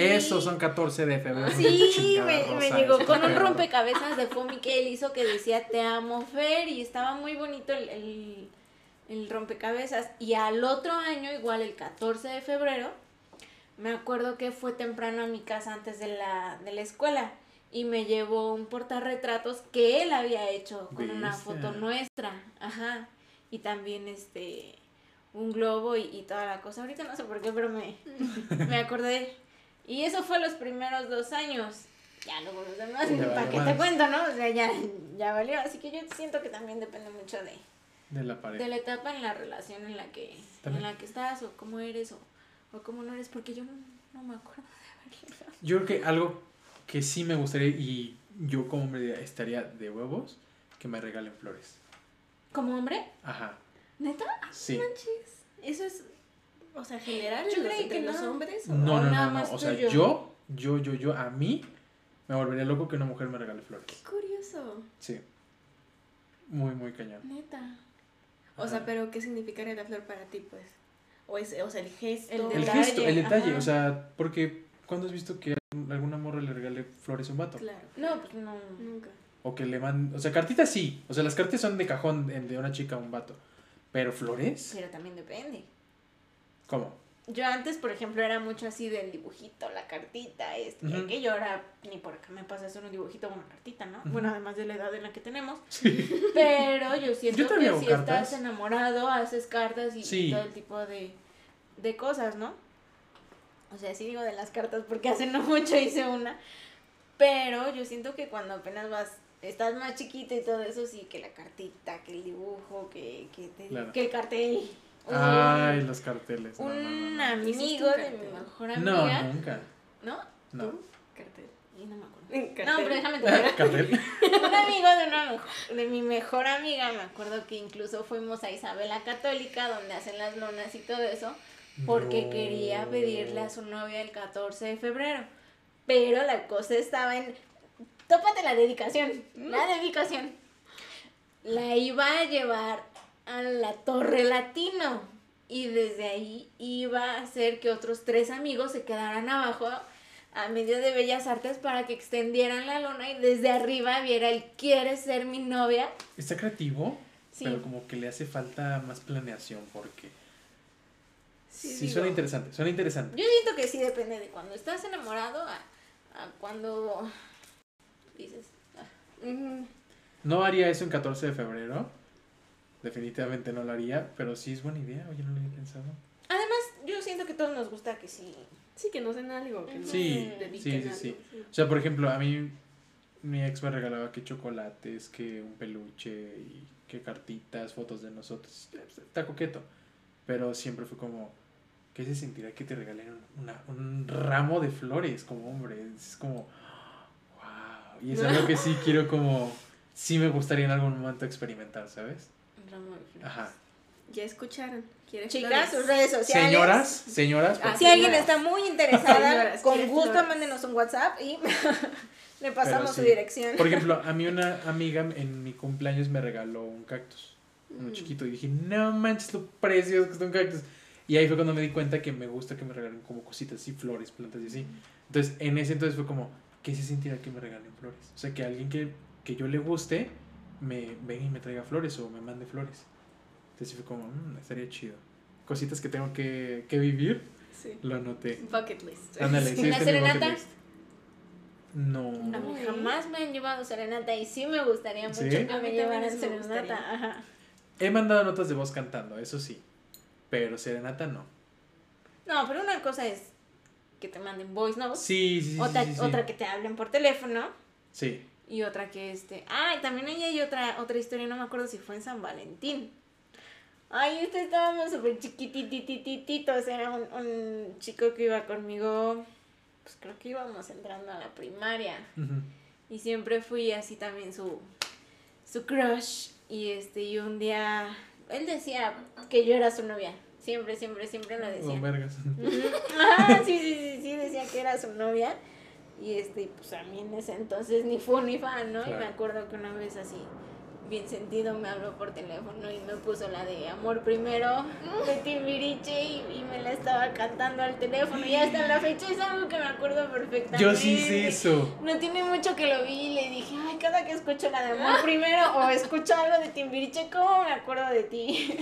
Esos son 14 de febrero.
Sí, me, llegó con un rompecabezas de Fomi que él hizo que decía Te amo, Fer, y estaba muy bonito el, el, el rompecabezas. Y al otro año, igual el 14 de febrero, me acuerdo que fue temprano a mi casa antes de la, de la escuela y me llevó un portarretratos que él había hecho con una foto nuestra. Ajá. Y también este un globo y, y toda la cosa. Ahorita no sé por qué, pero me, me acordé. Y eso fue los primeros dos años. ya luego los demás,
Ya
¿para qué te cuento, no? O sea, ya, ya valió. Así que yo siento que también depende mucho de,
De la pareja.
de la etapa en la relación en la que, en la que estás, o cómo eres, o, o cómo no eres, porque yo no, no me acuerdo de haberle
Yo creo que algo que sí me gustaría y yo como hombre estaría de huevos, que me regalen flores.
¿Como hombre?
Ajá,
¿Neta?
sí.
Manches. Eso es, o sea, general
Yo creí que
los
no.
hombres. o-
No, no,
nada
no, no.
más
O sea,
yo.
yo, yo, yo, a mí me volvería loco que una mujer me regale flores.
Qué curioso.
Sí. Muy, muy cañón.
Neta.
O sea, pero ¿qué significaría la flor para ti, pues? O, es, o sea, el gesto.
El
El
detalle,
gesto, el detalle,
ajá.
o sea, porque ¿cuándo has visto que alguna morra le regale flores a un vato?
Claro.
No, pues no.
Nunca.
O que le manden, o sea, cartitas sí, o sea, las cartas son de cajón de de una chica a un vato, pero flores,
Pero también depende.
¿Cómo?
Yo antes, por ejemplo, era mucho así del dibujito, la cartita, este, y aquello. Ahora ni por acá me pasa hacer un dibujito o una cartita, ¿no? Bueno, además de la edad en la que tenemos.
Sí.
Pero yo siento
Yo
que si
cartas.
estás enamorado, haces cartas y, todo el tipo de, de cosas, ¿no? O sea, sí digo de las cartas porque hace no mucho hice una. Pero yo siento que cuando apenas vas, estás más chiquita y todo eso, sí, que la cartita, que el dibujo, que, que, te-
Claro.
que el cartel. Un-
Ay, los carteles. No, no,
un
no, no.
¿Hiciste
amigo
un
de mi mejor
No,
amiga.
nunca.
¿No?
No.
¿Tú? Cartel.
Y no me acuerdo.
Cartel.
No, pero déjame te.
Cartel.
un amigo de una de mi mejor amiga, me acuerdo que incluso fuimos a Isabela Católica, donde hacen las lonas y todo eso, porque
No.
quería pedirle a su novia el 14 de febrero. Pero la cosa estaba en. Tópate la dedicación. La dedicación. La iba a llevar a la Torre Latino. Y desde ahí iba a hacer que otros tres amigos se quedaran abajo a medio de Bellas Artes para que extendieran la lona y desde arriba viera el ¿Quieres ser mi novia?
Está creativo,
Sí.
pero como que le hace falta más planeación porque
Sí,
sí,
digo,
suena interesante, suena interesante.
Yo siento que sí depende de cuando estás enamorado a, a cuando dices. ah.
No haría eso en 14 de febrero. Definitivamente no lo haría, pero sí es buena idea. Oye, no lo había pensado.
Además, yo siento que a todos nos gusta que sí.
Sí, que nos den algo. Que nos
Sí,
dediquen
sí, sí,
algo,
sí. O sea, por ejemplo, a mí mi ex me regalaba que chocolates, que un peluche y que cartitas, fotos de nosotros. Está coqueto. Pero siempre fue como, ¿qué se sentirá que te regalen una, un ramo de flores como hombre? Es como, wow. Y es algo que sí quiero como, sí me gustaría en algún momento experimentar, ¿sabes?
Ramo de flores.
Ajá.
Ya escucharon. ¿Quieres
Chicas, sus redes sociales.
Señoras, señoras,
Ah,
Si alguien está muy interesada,
Señoras,
con
¿quieres
gusto
flores?
mándenos un WhatsApp y le pasamos
sí.
su dirección.
Por ejemplo, a mí una amiga en mi cumpleaños me regaló un cactus, uno
Mm.
chiquito, y dije, no manches lo precioso que está un cactus. Y ahí fue cuando me di cuenta que me gusta que me regalen como cositas así, flores, plantas y así. Entonces, en ese entonces fue como, ¿qué se sentirá que me regalen flores? O sea, que alguien que, que yo le guste me venga y me traiga flores o me mande flores. Entonces fue como, "Mm, estaría chido. Cositas que tengo que, que vivir,
Sí.
lo anoté.
Bucket list.
Ándale, sí,
¿La
está en mi bucket
serenata?
list. No.
A mí
Ay.
jamás me han llevado serenata y sí me gustaría mucho
¿Sí?
que me llevaran serenata. Ajá.
He mandado notas de voz cantando, eso sí. Pero serenata no.
No, pero una cosa es que te manden voice notes,
Sí, sí, sí.
otra,
sí, sí.
otra que te hablen por teléfono
Sí.
Y otra que este... Ah, y también ahí hay otra, otra historia, no me acuerdo si fue en San Valentín. Ay, este estábamos súper chiquitititititos, era un, un chico que iba conmigo, pues creo que íbamos entrando a la primaria. Y siempre fui así también su, su crush. Y este, y un día, él decía que yo era su novia. Siempre, siempre, siempre lo decía.
Con vergas.
Ajá, sí, sí, sí, sí, decía que era su novia. Y este, pues a mí en ese entonces ni fue ni fan, ¿no? Y me acuerdo que una vez así, bien sentido, me habló por teléfono y me puso la de Amor Primero de Timbiriche y, y me la estaba cantando al teléfono. Y hasta la fecha es algo que me acuerdo perfectamente.
Yo sí hice eso.
No tiene mucho que lo vi y le dije, ay, cada que escucho la de Amor Primero o escucho algo de Timbiriche, ¿cómo me acuerdo de ti?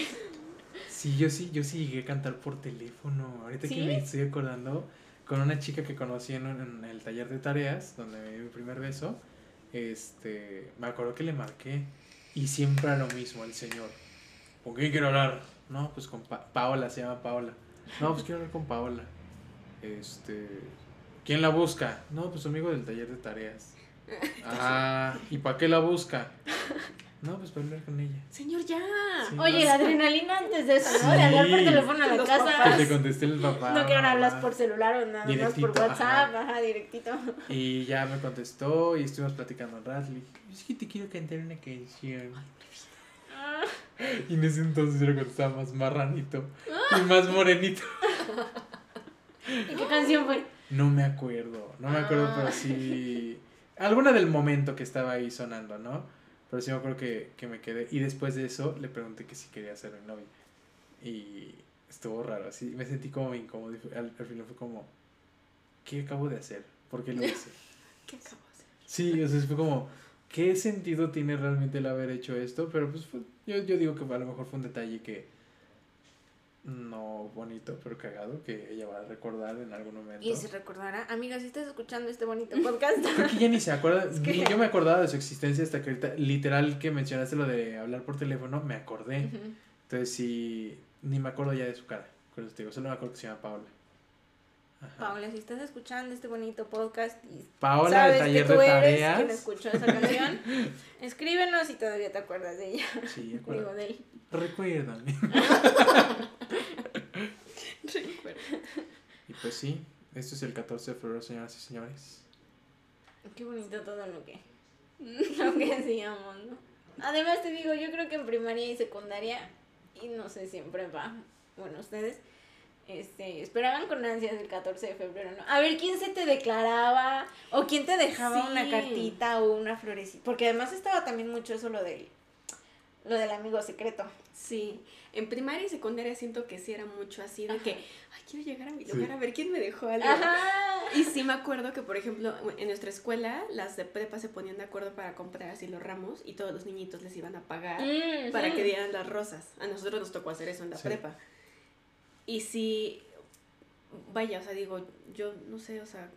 Sí, yo sí, yo sí llegué a cantar por teléfono. Ahorita
¿Sí?
que me estoy acordando, con una chica que conocí en, el taller de tareas, donde me di mi primer beso, este, me acuerdo que le marqué. Y siempre era lo mismo, el señor. ¿Con quién quiero hablar? No, pues con Pa- Paola, se llama Paola. No, pues quiero hablar con Paola. Este, ¿Quién la busca? No, pues amigo del taller de tareas. Ah, ¿y para qué la busca? No, pues para hablar con ella.
Señor, ya.
Sí.
Oye, la adrenalina antes de eso, ¿no? De hablar por teléfono a la
Los
casa.
Que te contesté el papá.
No quiero hablar por celular o nada más
Directito,
por WhatsApp,
ajá.
ajá, directito.
Y ya me contestó y estuvimos platicando un rato. Le dije, es que te quiero cantar una canción.
Ah,
Y en ese entonces era cuando estaba más marranito y más morenito.
¿Y qué canción fue?
No me acuerdo, no me acuerdo,
Ah.
pero sí. Alguna del momento que estaba ahí sonando, ¿no? Pero sí me acuerdo que, que me quedé. Y después de eso le pregunté que si quería ser mi novia. Y estuvo raro, así. Me sentí como incómodo. al final fue como, ¿qué acabo de hacer? ¿Por qué lo hice?
¿Qué acabo de hacer?
Sí, o sea, fue como, ¿qué sentido tiene realmente el haber hecho esto? Pero pues fue- yo, yo digo que a lo mejor fue un detalle que no bonito, pero cagado, que ella va a recordar en algún momento.
Y si recordará, amiga, si estás escuchando este bonito podcast,
Creo que ya ni se acuerda,
Es que-
ni yo me acordaba de su existencia hasta que ahorita, literal que mencionaste lo de hablar por teléfono, me acordé. Entonces sí, ni me acuerdo ya de su cara, con eso te digo, solo me acuerdo que se llama Paola.
Paola, si estás escuchando este bonito podcast y
Paola
sabes
taller
que
de
tú eres
tareas.
quien escuchó esa canción, escríbenos si todavía te acuerdas de ella.
Sí,
Digo,
acuerdo.
de él.
Recuérdame.
Recuerdo.
Y pues sí, esto es el 14 de febrero, señoras y señores.
Qué bonito todo lo que, lo que hacíamos, ¿no? Además te digo, yo creo que en primaria y secundaria, y no sé si en prepa, bueno, ustedes, este, esperaban con ansias el 14 de febrero, ¿no? A ver quién se te declaraba, o quién te dejaba
Sí.
una cartita o una florecita, porque además estaba también mucho eso lo del, lo del amigo secreto.
Sí, en primaria y secundaria siento que sí era mucho así de
Ajá.
que, ay, quiero llegar a mi
Sí.
lugar a ver quién me dejó algo.
Ajá.
Y sí me acuerdo que, por ejemplo, en nuestra escuela, las de prepa se ponían de acuerdo para comprar así los ramos y todos los niñitos les iban a pagar
Mm,
para
sí.
que dieran las rosas. A nosotros nos tocó hacer eso en la
Sí.
prepa. Y sí, vaya, o sea, digo, yo no sé, o sea,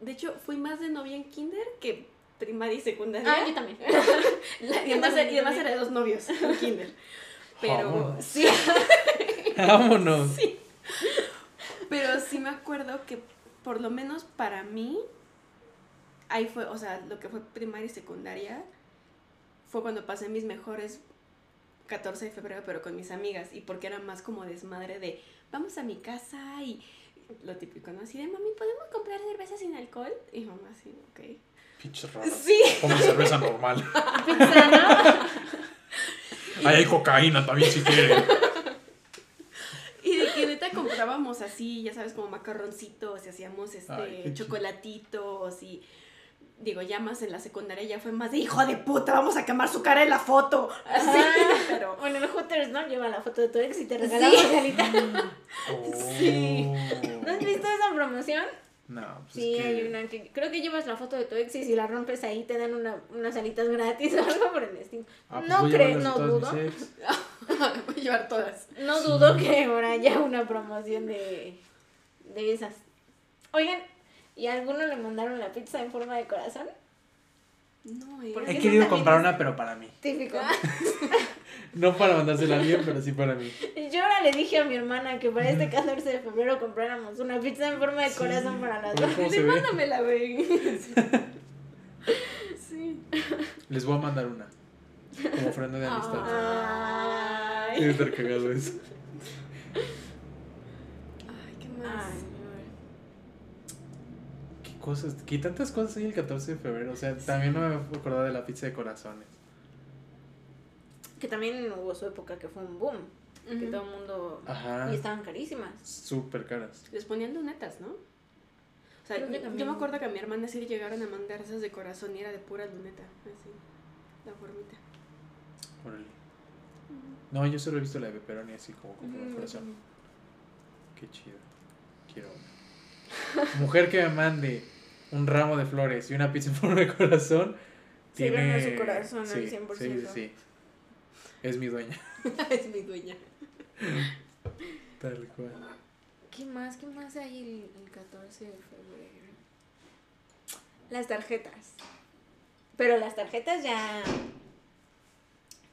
de hecho fui más de novia en kinder que primaria y secundaria.
Ah, yo también.
La- y, además, y además era de dos novios en kinder. Pero
Vámonos.
sí,
Vámonos.
pero sí me acuerdo que por lo menos para mí, ahí fue, o sea, lo que fue primaria y secundaria, fue cuando pasé mis mejores 14 de febrero, pero con mis amigas, y porque era más como desmadre de, vamos a mi casa y lo típico, ¿no? Así de, mami, ¿podemos comprar cerveza sin alcohol? Y mamá así, ok.
Pinches raras.
Sí,
Como cerveza normal.
Pizza, ¿no?
Ahí hay cocaína también si quieren.
y de que neta comprábamos así, ya sabes, como macarroncitos y hacíamos este
Ay,
chocolatitos y digo, ya más en la secundaria ya fue más de hijo de puta, vamos a quemar su cara en la foto. Así,
Ajá.
pero
Bueno, en Hooters, ¿no? Lleva la foto de tu ex y te regala
Sí.
margarita.
Sí.
¿No has visto esa promoción?
No, pues
Sí,
es que...
hay una que creo que llevas la foto de tu ex y si la rompes ahí te dan una, unas alitas gratis o algo por el estilo.
Ah, pues
no creo, no
todas
dudo.
voy a llevar todas.
No dudo que ahora haya una promoción de, de esas. Oigan, ¿y a alguno le mandaron la pizza en forma de corazón?
No, eh.
He querido comprar una, pero para mí.
Típico.
No para mandársela a alguien, pero sí para mí.
Yo ahora le dije a mi hermana que para este 14 de febrero compráramos una pizza en forma de
Sí.
corazón para las dos.
¿Cómo
Sí, mándamela, güey. Sí.
Les voy a mandar una. Como ofrenda de amistad.
Ay.
Debe estar cagado eso.
Ay, ¿qué más?
Ay,
¿Qué cosas? ¿Qué tantas cosas hay el 14 de febrero? O sea, también no me acordaba de la pizza de corazones.
Que también hubo su época que fue un boom. Que todo el mundo.
Ajá.
Y estaban carísimas.
Súper caras.
Les ponían lunetas, ¿no? O sea, yo me acuerdo que a mi hermana sí le llegaron a mandar esas de corazón y era de pura luneta, así, la formita.
Órale. No, yo solo he visto la de pepperoni así como con
Ujú.
corazón. Qué chido. Quiero una. Mujer que me mande un ramo de flores y una pizza en forma de corazón.
Se
tiene...
gana su corazón al
sí,
100%.
Sí, sí, sí. Es mi dueña.
es mi dueña.
Tal cual.
¿Qué más? ¿Qué más hay el, el 14 de febrero? Las tarjetas. Pero las tarjetas ya.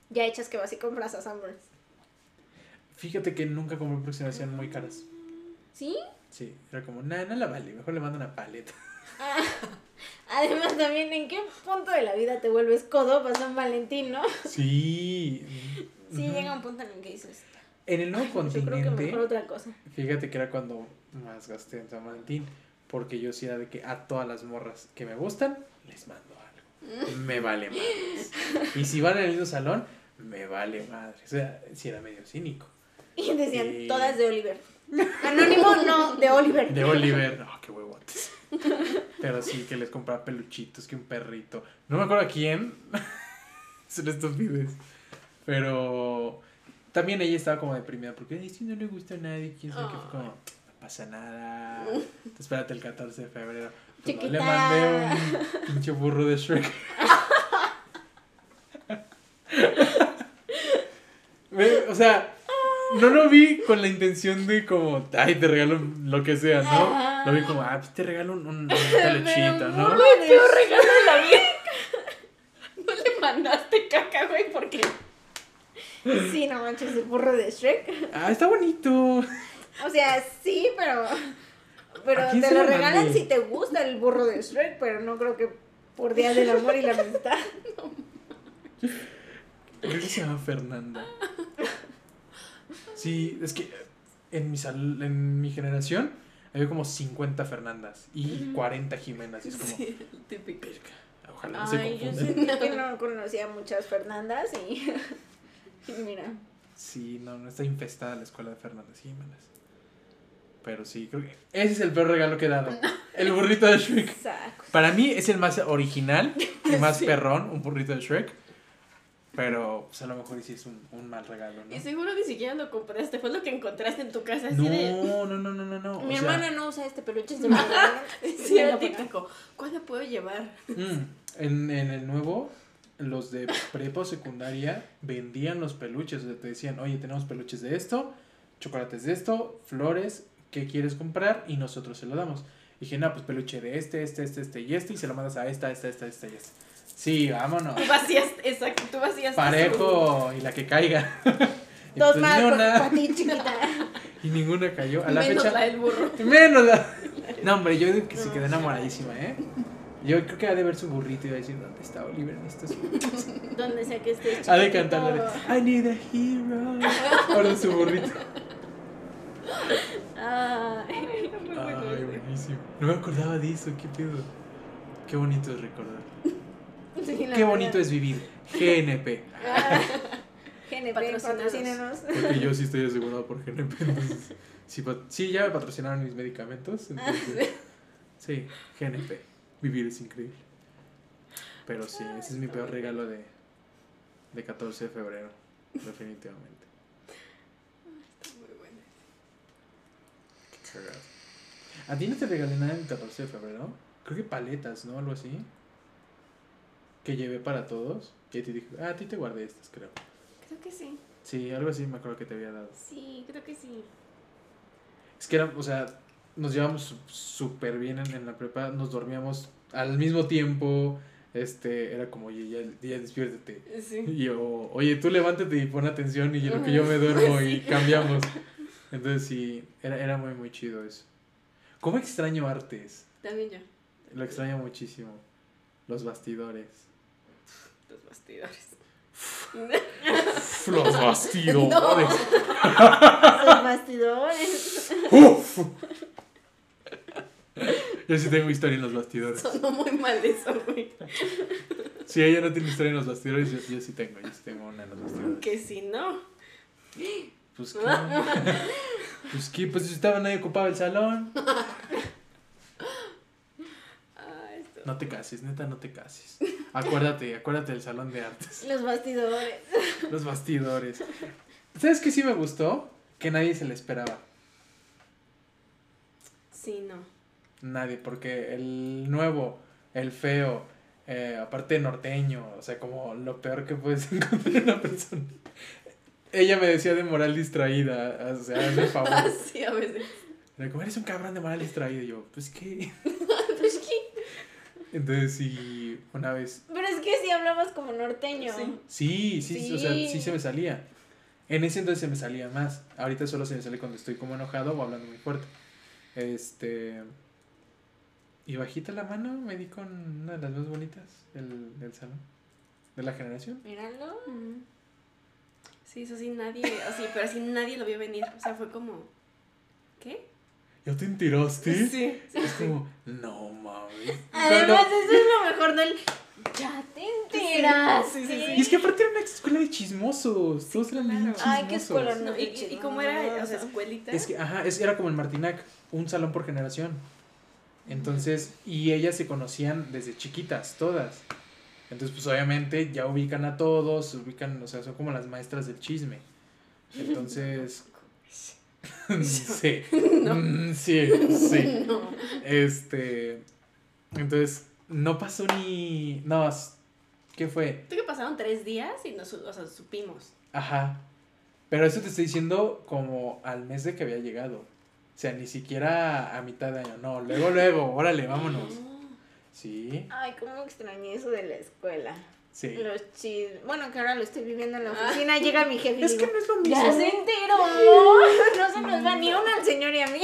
Ya hechas que vas y compras a Sanborns.
Fíjate que nunca compré porque se me hacían muy caras.
¿Sí?
Sí, era como, nah, no la vale, mejor le mando una paleta.
Ah, además, también, ¿en qué punto de la vida te vuelves codo para San Valentín, no?
Sí.
Sí, llega un punto en el que dices,
En el nuevo
yo creo que
continente,
mejor otra cosa.
fíjate que era cuando más gasté en San Valentín. Porque yo sí era de que a todas las morras que me gustan, les mando algo. Me vale madres. Y si van en el mismo salón, me vale madres. O sea, si era medio cínico.
Y decían, todas de Oliver. Anónimo, no, de Oliver.
De Oliver, no, qué huevotes. Pero sí, que les compraba peluchitos, que un perrito. No me acuerdo a quién. Son estupidez. Pero también ella estaba como deprimida porque "Ay, si no le gusta a nadie, quién sabe qué fue como, no pasa nada. Espérate el 14 de febrero. Pues no, le mandé un pinche burro de Shrek. O sea, no lo vi con la intención de como, ay, te regalo lo que sea, ¿no?
Ajá.
Lo vi como, ah, pues te regalo un, un, un peluchito, ¿no?
Güey, peor regalo de la vida. No le mandaste caca, güey, porque.
Sí, no manches, el burro de Shrek.
Ah, está bonito.
O sea, sí, pero. Pero
¿A quién
te lo
lo
regalan
mandé?
si te gusta el burro de Shrek, pero no creo que por Día del Amor y la Amistad.
Creo que se llama Fernanda. Sí, es que en mi, sal- en mi generación había como 50 Fernandas y 40 Jimenas. Y es como,
Sí, típico.
"Verga, ojalá no se
Ay, yo
confundan.
sentí que no conocía muchas Fernandas y. y mira.
Sí, no, no está infestada la escuela de Fernández Jiménez. Pero sí, creo que ese es el peor regalo que he dado. El burrito de Shrek.
Saco.
Para mí es el más original y más perrón, un burrito de Shrek. Pero pues, a lo mejor sí es un, un mal regalo, ¿no?
Y seguro ni siquiera lo compraste, fue lo que encontraste en tu casa. Así
No,
de.
no, no, no, no, no.
Mi
o sea,
hermana no usa este peluche, se me.
Sí, era típico. ¿Cuándo puedo llevar?
mm, en, en el nuevo, los de prepa o secundaria vendían los peluches. O sea, te decían, oye, tenemos peluches de esto, chocolates de esto, flores, ¿qué quieres comprar? Y nosotros se lo damos. dije, no, pues peluche de este, este, este, este y este, y se lo mandas a esta, esta, esta, esta y esta. Sí, vámonos.
Tú vacías, exacto, tú vacías.
Parejo y la que caiga.
Dos más para ti, chiquita.
y ninguna cayó. A la
Menos
fecha.
la del burro.
Menos la. No, hombre, yo digo que se quedó enamoradísima, ¿eh? Yo creo que ha de ver su burrito y va a decir, ¿dónde está Oliver en estos burritos?
Donde sea que esté
Ha de cantarle, I need a hero. Ahora su burrito.
Ay.
Ay, buenísimo. No me acordaba de eso, qué pedo. Qué bonito es recordar.
Sí,
Qué
verdad.
bonito es vivir. GNP.
Ah, GNP,
patrocínanos.
Porque yo sí estoy asegurado por GNP. Entonces, sí, sí, ya me patrocinaron mis medicamentos. Entonces, sí, GNP. Vivir es increíble. Pero sí, ese es mi peor regalo de, de 14 de febrero. Definitivamente.
Está muy bueno.
Qué cagado. ¿A ti no te regalé nada el 14 de febrero? Creo que paletas, ¿no? Algo así. Que llevé para todos. Y a ti dije, ah, a ti te guardé estas, creo.
Creo que sí.
Sí, algo así me acuerdo que te había dado.
Sí, creo que sí.
Es que era, o sea, nos llevamos súper bien en, en la prepa, nos dormíamos al mismo tiempo, este, era como, oye, ya, ya despiértate.
Sí.
Y yo, oye, tú levántate y pon atención y lo que yo me duermo y cambiamos. Entonces sí, era, era muy, muy chido eso. ¿Cómo extraño artes?
También yo.
Lo extraño muchísimo. Los bastidores.
Los bastidores.
Los bastidores.
Los bastidores.
Uf. Yo sí tengo historia en los bastidores.
Sonó muy mal eso, güey.
Si ella no tiene historia en los bastidores, yo, yo sí tengo, yo sí tengo una en los bastidores.
Que si no.
Pues qué. Pues qué, pues estaba nadie ocupaba el salón.
Ah.
No te cases, neta, no te cases. Acuérdate, acuérdate del salón de artes.
Los bastidores.
Los bastidores. ¿Sabes qué sí me gustó? Que nadie se le esperaba.
Sí, no.
Nadie, porque el nuevo, el feo, eh, aparte norteño, o sea, como lo peor que puedes encontrar en una persona. Ella me decía de moral distraída, o sea, hazme favor.
Sí, a veces.
Era como, eres un cabrón de moral distraída. Y yo, pues qué. Entonces sí, una vez.
Pero es que sí hablabas como norteño.
Sí.
Sí, sí, o sea,
Sí.
se me salía. En ese entonces se me salía más. Ahorita solo se me sale cuando estoy como enojado o hablando muy fuerte. Este. Y bajita la mano me di con una de las más bonitas del, del salón. De la generación.
Míralo.
Mm. Sí, eso sí, nadie, así, pero así nadie lo vio venir. O sea, fue como, ¿qué?
¿Ya te enteraste?
Sí, sí,
Es
sí.
como, no mames.
Además, eso es lo mejor del. Ya te enteraste.
Sí, sí, sí,
Y es que aparte era una escuela de chismosos. Todos eran
claro.
chismosos.
Ay, qué escuela,
No, y, y, y como era, o sea, escuelita.
Es que, ajá, es- era como el Martinac, un salón por generación. Entonces, y ellas se conocían desde chiquitas, todas. Entonces, pues obviamente ya ubican a todos, ubican, o sea, son como las maestras del chisme. Entonces, sí, Mm, sí, sí.
No.
Este, entonces, no pasó ni, no, ¿qué fue?
Creo que pasaron tres días y nos, o sea, supimos.
Ajá. Pero eso te estoy diciendo como al mes de que había llegado. O sea, ni siquiera a mitad de año. No, luego, luego, órale, vámonos. Sí,
Ay, cómo extrañé eso de la escuela.
Sí.
Los chismes. Bueno, que ahora lo estoy viviendo en la oficina. Llega mi jefe y
Es que
digo,
no es lo mismo.
Ya se enteró. No se nos va ni una al señor y a mí.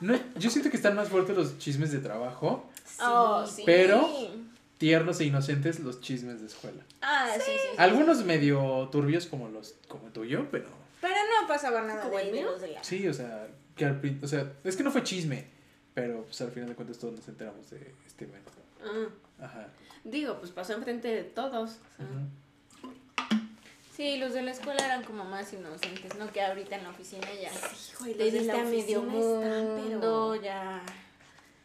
No, yo siento que están más fuertes los chismes de trabajo,
Oh, sí.
Pero- tiernos e inocentes los chismes de escuela.
Ah, sí, sí. sí.
Algunos medio turbios como los como tuyo, pero
Pero no pasaba nada
¿Como
de,
el
de
mío?
los de la.
sí, o sea, que al o sea, es que no fue chisme, pero pues al final de cuentas todos nos enteramos de este evento.
Ah,
Ajá.
digo, pues pasó enfrente de todos. o sea,
ujú.
Sí, los de la escuela eran como más inocentes, ¿no? Que ahorita en la oficina ya.
Hijo, y
Le diste
la
a medio mundo,
pero...
ya.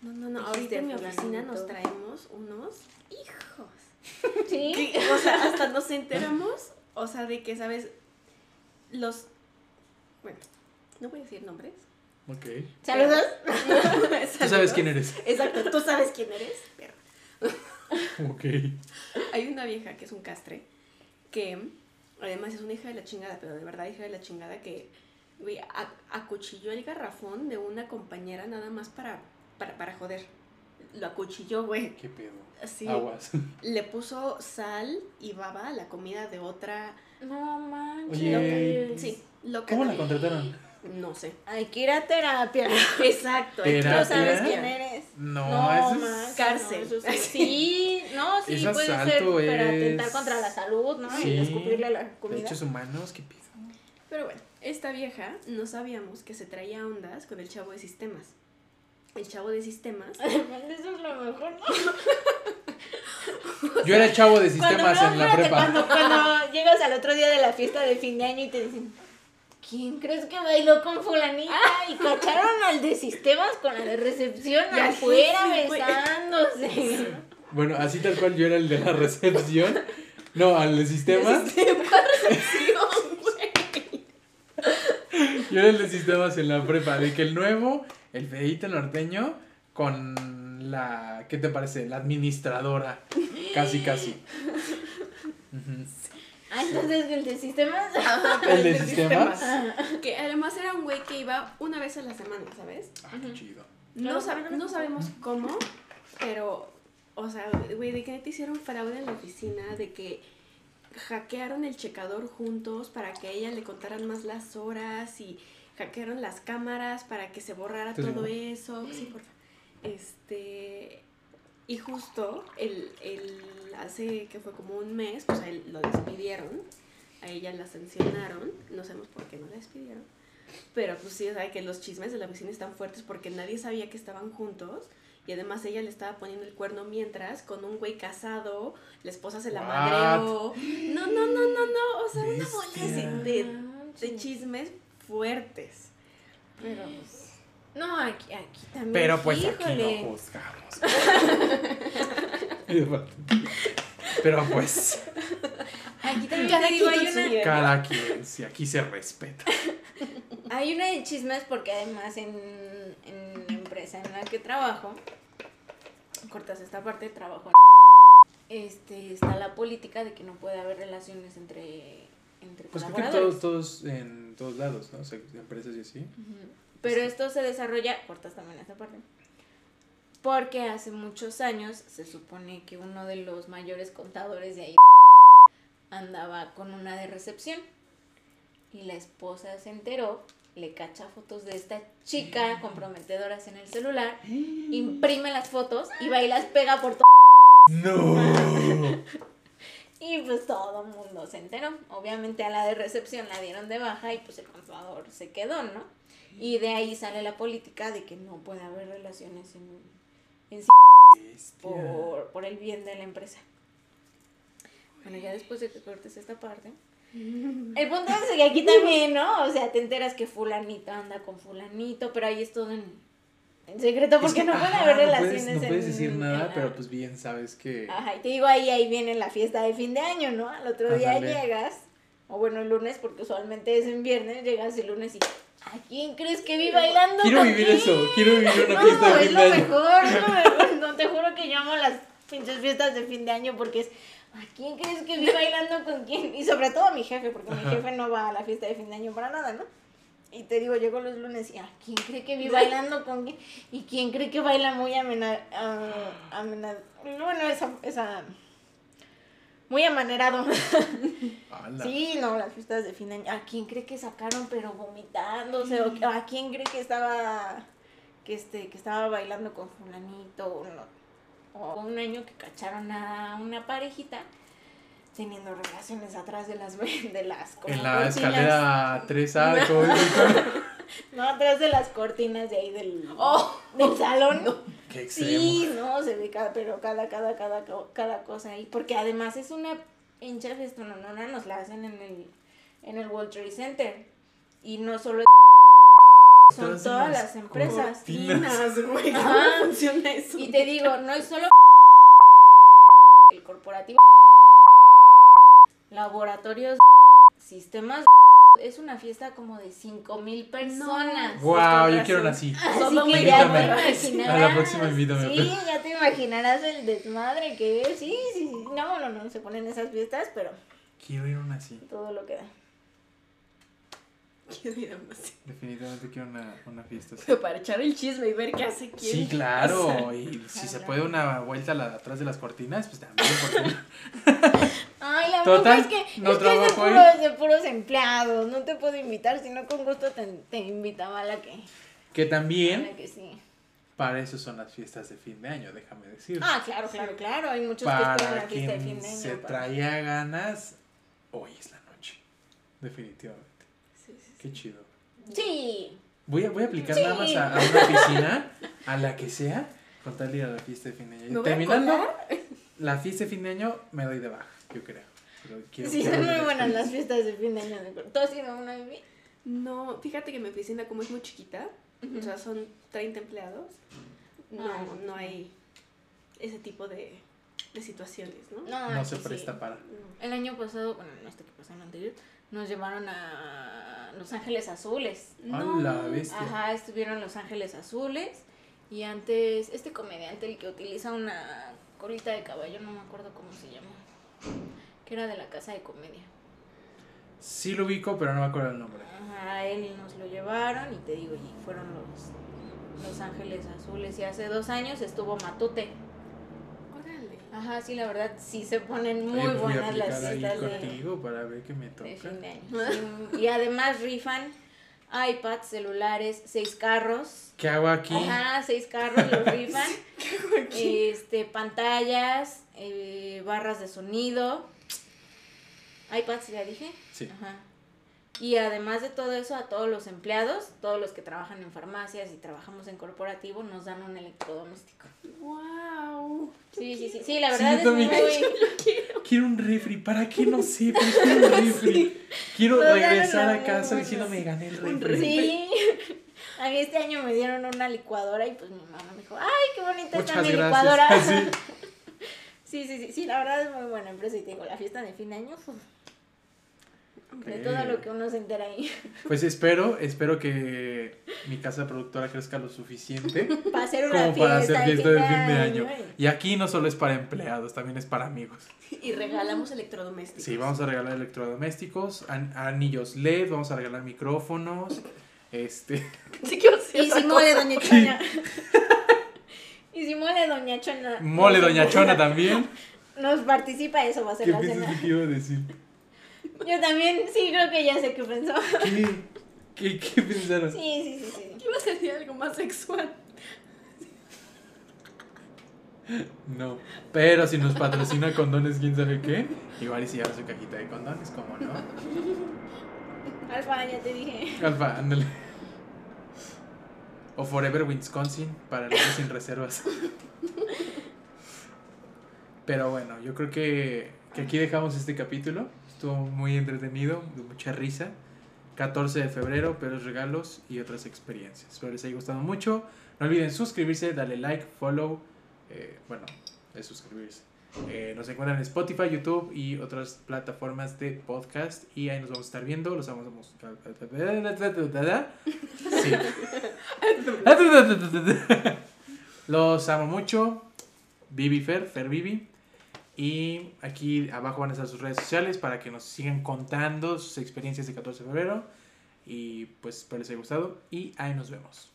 No, no, no, ahorita en mi oficina nos traemos unos hijos.
Sí.
Que, o sea, hasta nos enteramos, o sea, de que, ¿sabes? Los... Bueno, no voy a decir nombres.
Ok.
¿Saludos?
Tú sabes quién eres.
Exacto, tú sabes quién eres, perra.
Ok.
Hay una vieja que es un castre, que además es una hija de la chingada, pero de verdad hija de la chingada que, güey, a- acuchilló el garrafón de una compañera nada más para, para, para joder. Lo acuchilló, güey.
¿Qué pedo?
Así.
Aguas.
Le puso sal y baba a la comida de otra.
No manches.
Oye.
Sí, loca.
¿Cómo la contrataron?
No sé.
Hay que ir a terapia.
Exacto.
Tú sabes quién eres.
No,
No,
eso es...
manches,
cárcel.
no, eso sí, sí, no, sí,
Es
puede ser para
es-
atentar contra la salud, ¿no?
Sí.
Y escupirle la comida.
Derechos humanos, ¿qué pedo?
Pero bueno, esta vieja no sabíamos que se traía ondas con el chavo de sistemas. El chavo de sistemas.
Además, eso es lo mejor. ¿no?
Yo era el chavo de sistemas en la prepa.
Cuando, cuando llegas al otro día de la fiesta de fin de año y te dicen, ¿quién crees que bailó con fulanita? Y cacharon al de sistemas con la de recepción afuera besándose.
Bueno, así tal cual yo era el de la recepción. No, al de sistemas.
recepción, güey.
Yo era el de sistemas en la prepa. De que el nuevo, el feíto norteño, con la. ¿Qué te parece? La administradora. Casi, casi. Ujú.
Ah, entonces el de sistemas.
¿El de sistemas?
Que además era un güey que iba una vez a la semana, ¿sabes?
Ah, qué chido.
No, sab- no sabemos cómo, pero, o sea, güey, de que te hicieron fraude en la oficina, de que hackearon el checador juntos para que a ella le contaran más las horas y hackearon las cámaras para que se borrara
¿Estás
todo eso. Sí, por favor. Este. Y justo el, el, hace que fue como un mes, pues a él lo despidieron, a ella la sancionaron, no sabemos por qué no la despidieron, pero pues sí, o sea, que los chismes de la vecina están fuertes porque nadie sabía que estaban juntos y además ella le estaba poniendo el cuerno mientras con un güey casado, la esposa se la
What?
madreó. No, no, no, no, no, o sea, una bola
Bestia.
de, de chismes fuertes.
Pero pues. No, aquí, aquí también.
Pero pues aquí no juzgamos. Pero pues,
Aquí también
Cada
te digo,
quien
hay una,
cada quien, si aquí se respeta.
hay una de chismes porque además en, en la empresa en la que trabajo, cortas esta parte, trabajo en este, está la política de que no puede haber relaciones entre, entre
Pues creo que
colaboradores.
todos, todos en todos lados, ¿no? O sea, empresas y así.
Ujú. Pero esto se desarrolla, cortas también esta parte, porque hace muchos años se supone que uno de los mayores contadores de ahí andaba con una de recepción y la esposa se enteró le cacha fotos de esta chica comprometedoras en el celular, imprime las fotos y va y las pega por todo.
No.
Y pues todo el mundo se enteró. Obviamente a la de recepción la dieron de baja y pues el contador se quedó, ¿no? Y de ahí sale la política de que no puede haber relaciones en, en por, por el bien de la empresa. Bueno, ya después de que cortes esta parte. El punto es que aquí también, ¿no? O sea, te enteras que fulanito anda con fulanito, pero ahí es todo en, en secreto
Es
porque
que,
no puede
ajá,
haber
no
relaciones
puedes, no puedes
en-
decir nada, pero pues bien sabes que.
Ajá, y te digo, ahí, ahí viene la fiesta de fin de año, ¿no? Al otro día llegas, o bueno, el lunes, porque usualmente es en viernes, llegas el lunes y, ¿a quién crees que vi bailando?
Quiero vivir
quién?"
eso, quiero vivir una
No,
fiesta de
es
fin
lo
de año.
mejor, es lo mejor. No, te juro que llamo las pinches fiestas de fin de año porque es, ¿a quién crees que vi bailando con quién? Y sobre todo a mi jefe, porque mi jefe no va a la fiesta de fin de año para nada, ¿no? Y te digo, llego los lunes y ¿a quién cree que vi bailando con quién? ¿Y quién cree que baila muy amena, ah, amena- bueno, esa, esa, muy amanerado.
Ala.
Sí, no, las fiestas de fin de año. ¿A quién cree que sacaron pero vomitándose? ¿O a quién cree que estaba que este que estaba bailando con fulanito? O, no? o un año que cacharon a una parejita teniendo relaciones atrás de las de las como
En la
cortinas.
escalera tres arcos.
No, atrás de las cortinas de ahí del,
Oh.
del salón.
Qué.
Sí, no, se ve cada, pero cada, cada, cada, cada cosa ahí. Porque además es una pinche festononona, nos la hacen en el, en el World Trade Center. Y no solo son
Atrás de
todas
las
empresas.
cortinas.
Cortinas, güey. ¿Cómo
Ajá.
funciona eso?
Y te digo, no es solo el corporativo, laboratorios, sistemas, es una fiesta como de cinco mil personas.
Wow, yo quiero una así.
Solo
que ya te imaginarás.
A la próxima invítame.
Sí, ya te imaginarás el desmadre que es. Sí, sí, sí. No, no, no, se ponen esas fiestas, pero
Quiero ir a una así.
todo lo que da.
Quiero ir a una así.
Definitivamente quiero una, una fiesta así.
Pero para echar el chisme y ver qué hace quién.
Sí, claro. Y si se puede una vuelta a la, atrás de las cortinas, pues también.
Ay, la
Total,
verdad es que,
no
es, que es de, de puros empleados. No te puedo invitar, si no con gusto te, te invitaba a la que,
Que
a
también
la que sí.
para eso son las fiestas de fin de año, déjame decir.
Ah, claro, claro, claro. Hay muchos que esperan
para
la fiesta de fin de año.
se
para-
traía ganas, hoy es la noche. Definitivamente. Qué chido.
Sí.
Voy a, voy a aplicar
Sí.
nada más a, a una oficina, a la que sea, con tal de ir a la fiesta de fin de año.
¿Me
Y terminando la fiesta de fin de año, me doy de baja, yo creo. Pero quiero-
Sí,
quiero
son muy buenas las fiestas de fin de año. de- ¿Tú has ido a una Vivi?
No, fíjate que mi oficina como es muy chiquita, o sea, son 30 empleados, no,
Ah.
no hay ese tipo de, de situaciones, ¿no?
No,
No se
sí.
presta para.
No.
El año pasado, bueno, no este que pasó, el anterior, nos llevaron a Los Ángeles Azules.
A la bestia.
Ajá, estuvieron Los Ángeles Azules. Y antes, este comediante, el que utiliza una colita de caballo, no me acuerdo cómo se llama. Que era de la casa de comedia.
Sí lo ubico, pero no me acuerdo el nombre.
Ajá, él nos lo llevaron y te digo, y fueron los, los Ángeles Azules. Y hace dos años estuvo Matute. Ajá, sí, la verdad, sí se ponen muy
Oye, pues
buenas las fiestas de,
contigo para ver qué me toca.
de fin de año. Y además rifan iPads, celulares, seis carros.
¿Qué hago aquí?
Ajá, seis carros los rifan. este, pantallas, eh, barras de sonido. iPads, ya dije.
Sí.
Ajá. Y además de todo eso, a todos los empleados, todos los que trabajan en farmacias y trabajamos en corporativo, nos dan un electrodoméstico.
Wow.
Sí, sí, sí, sí, la verdad es
también.
muy...
Quiero un refri. ¿Para qué? No sé, pero quiero un refri. Quiero regresar
una
a casa diciendo me gané el
Un
refri.
Sí. A mí este año me dieron una licuadora y pues mi mamá me dijo, ay, qué bonita está mi
gracias.
licuadora.
Sí.
Sí, sí, sí, sí, la verdad es muy buena empresa y te digo, la fiesta de fin de año, uf, de todo lo que uno se entera ahí.
Pues espero, espero que mi casa productora crezca lo suficiente
Para hacer una
como
fiesta,
para hacer fiesta de fin de
año.
año. Y aquí no solo es para empleados, también es para amigos.
Y regalamos electrodomésticos.
Sí, vamos a regalar electrodomésticos, an- anillos LED, vamos a regalar micrófonos, este,
Sí, que
Y si mole. Doña Chona. y si mole Doña Chona.
mole Doña Chona también.
Nos participa, eso va a ser
¿Qué
la
piensas
cena.
que iba a decir?
Yo también, sí, creo que ya sé qué pensó.
¿Qué? ¿Qué, qué pensaron?
Sí, sí, sí, sí.
Iba a ser algo más sexual.
No. Pero si nos patrocina condones, quién sabe qué. Igual y si lleva su cajita de condones, como no.
Alfa, ya te dije.
Alfa, ándale. O Forever Wisconsin para los sin reservas. Pero bueno, yo creo que, que aquí dejamos este capítulo. Estuvo muy entretenido, de mucha risa. 14 de febrero, peores regalos y otras experiencias. Espero les haya gustado mucho. No olviden suscribirse, darle like, follow. eh, bueno, es suscribirse. Eh, nos encuentran en Spotify, YouTube y otras plataformas de podcast. Y ahí nos vamos a estar viendo. Los amamos. Sí. Los amo mucho. Vivi Fer, Fer Vivi. Y aquí abajo van a estar sus redes sociales para que nos sigan contando sus experiencias de 14 de febrero. Y pues espero les haya gustado. Y ahí nos vemos.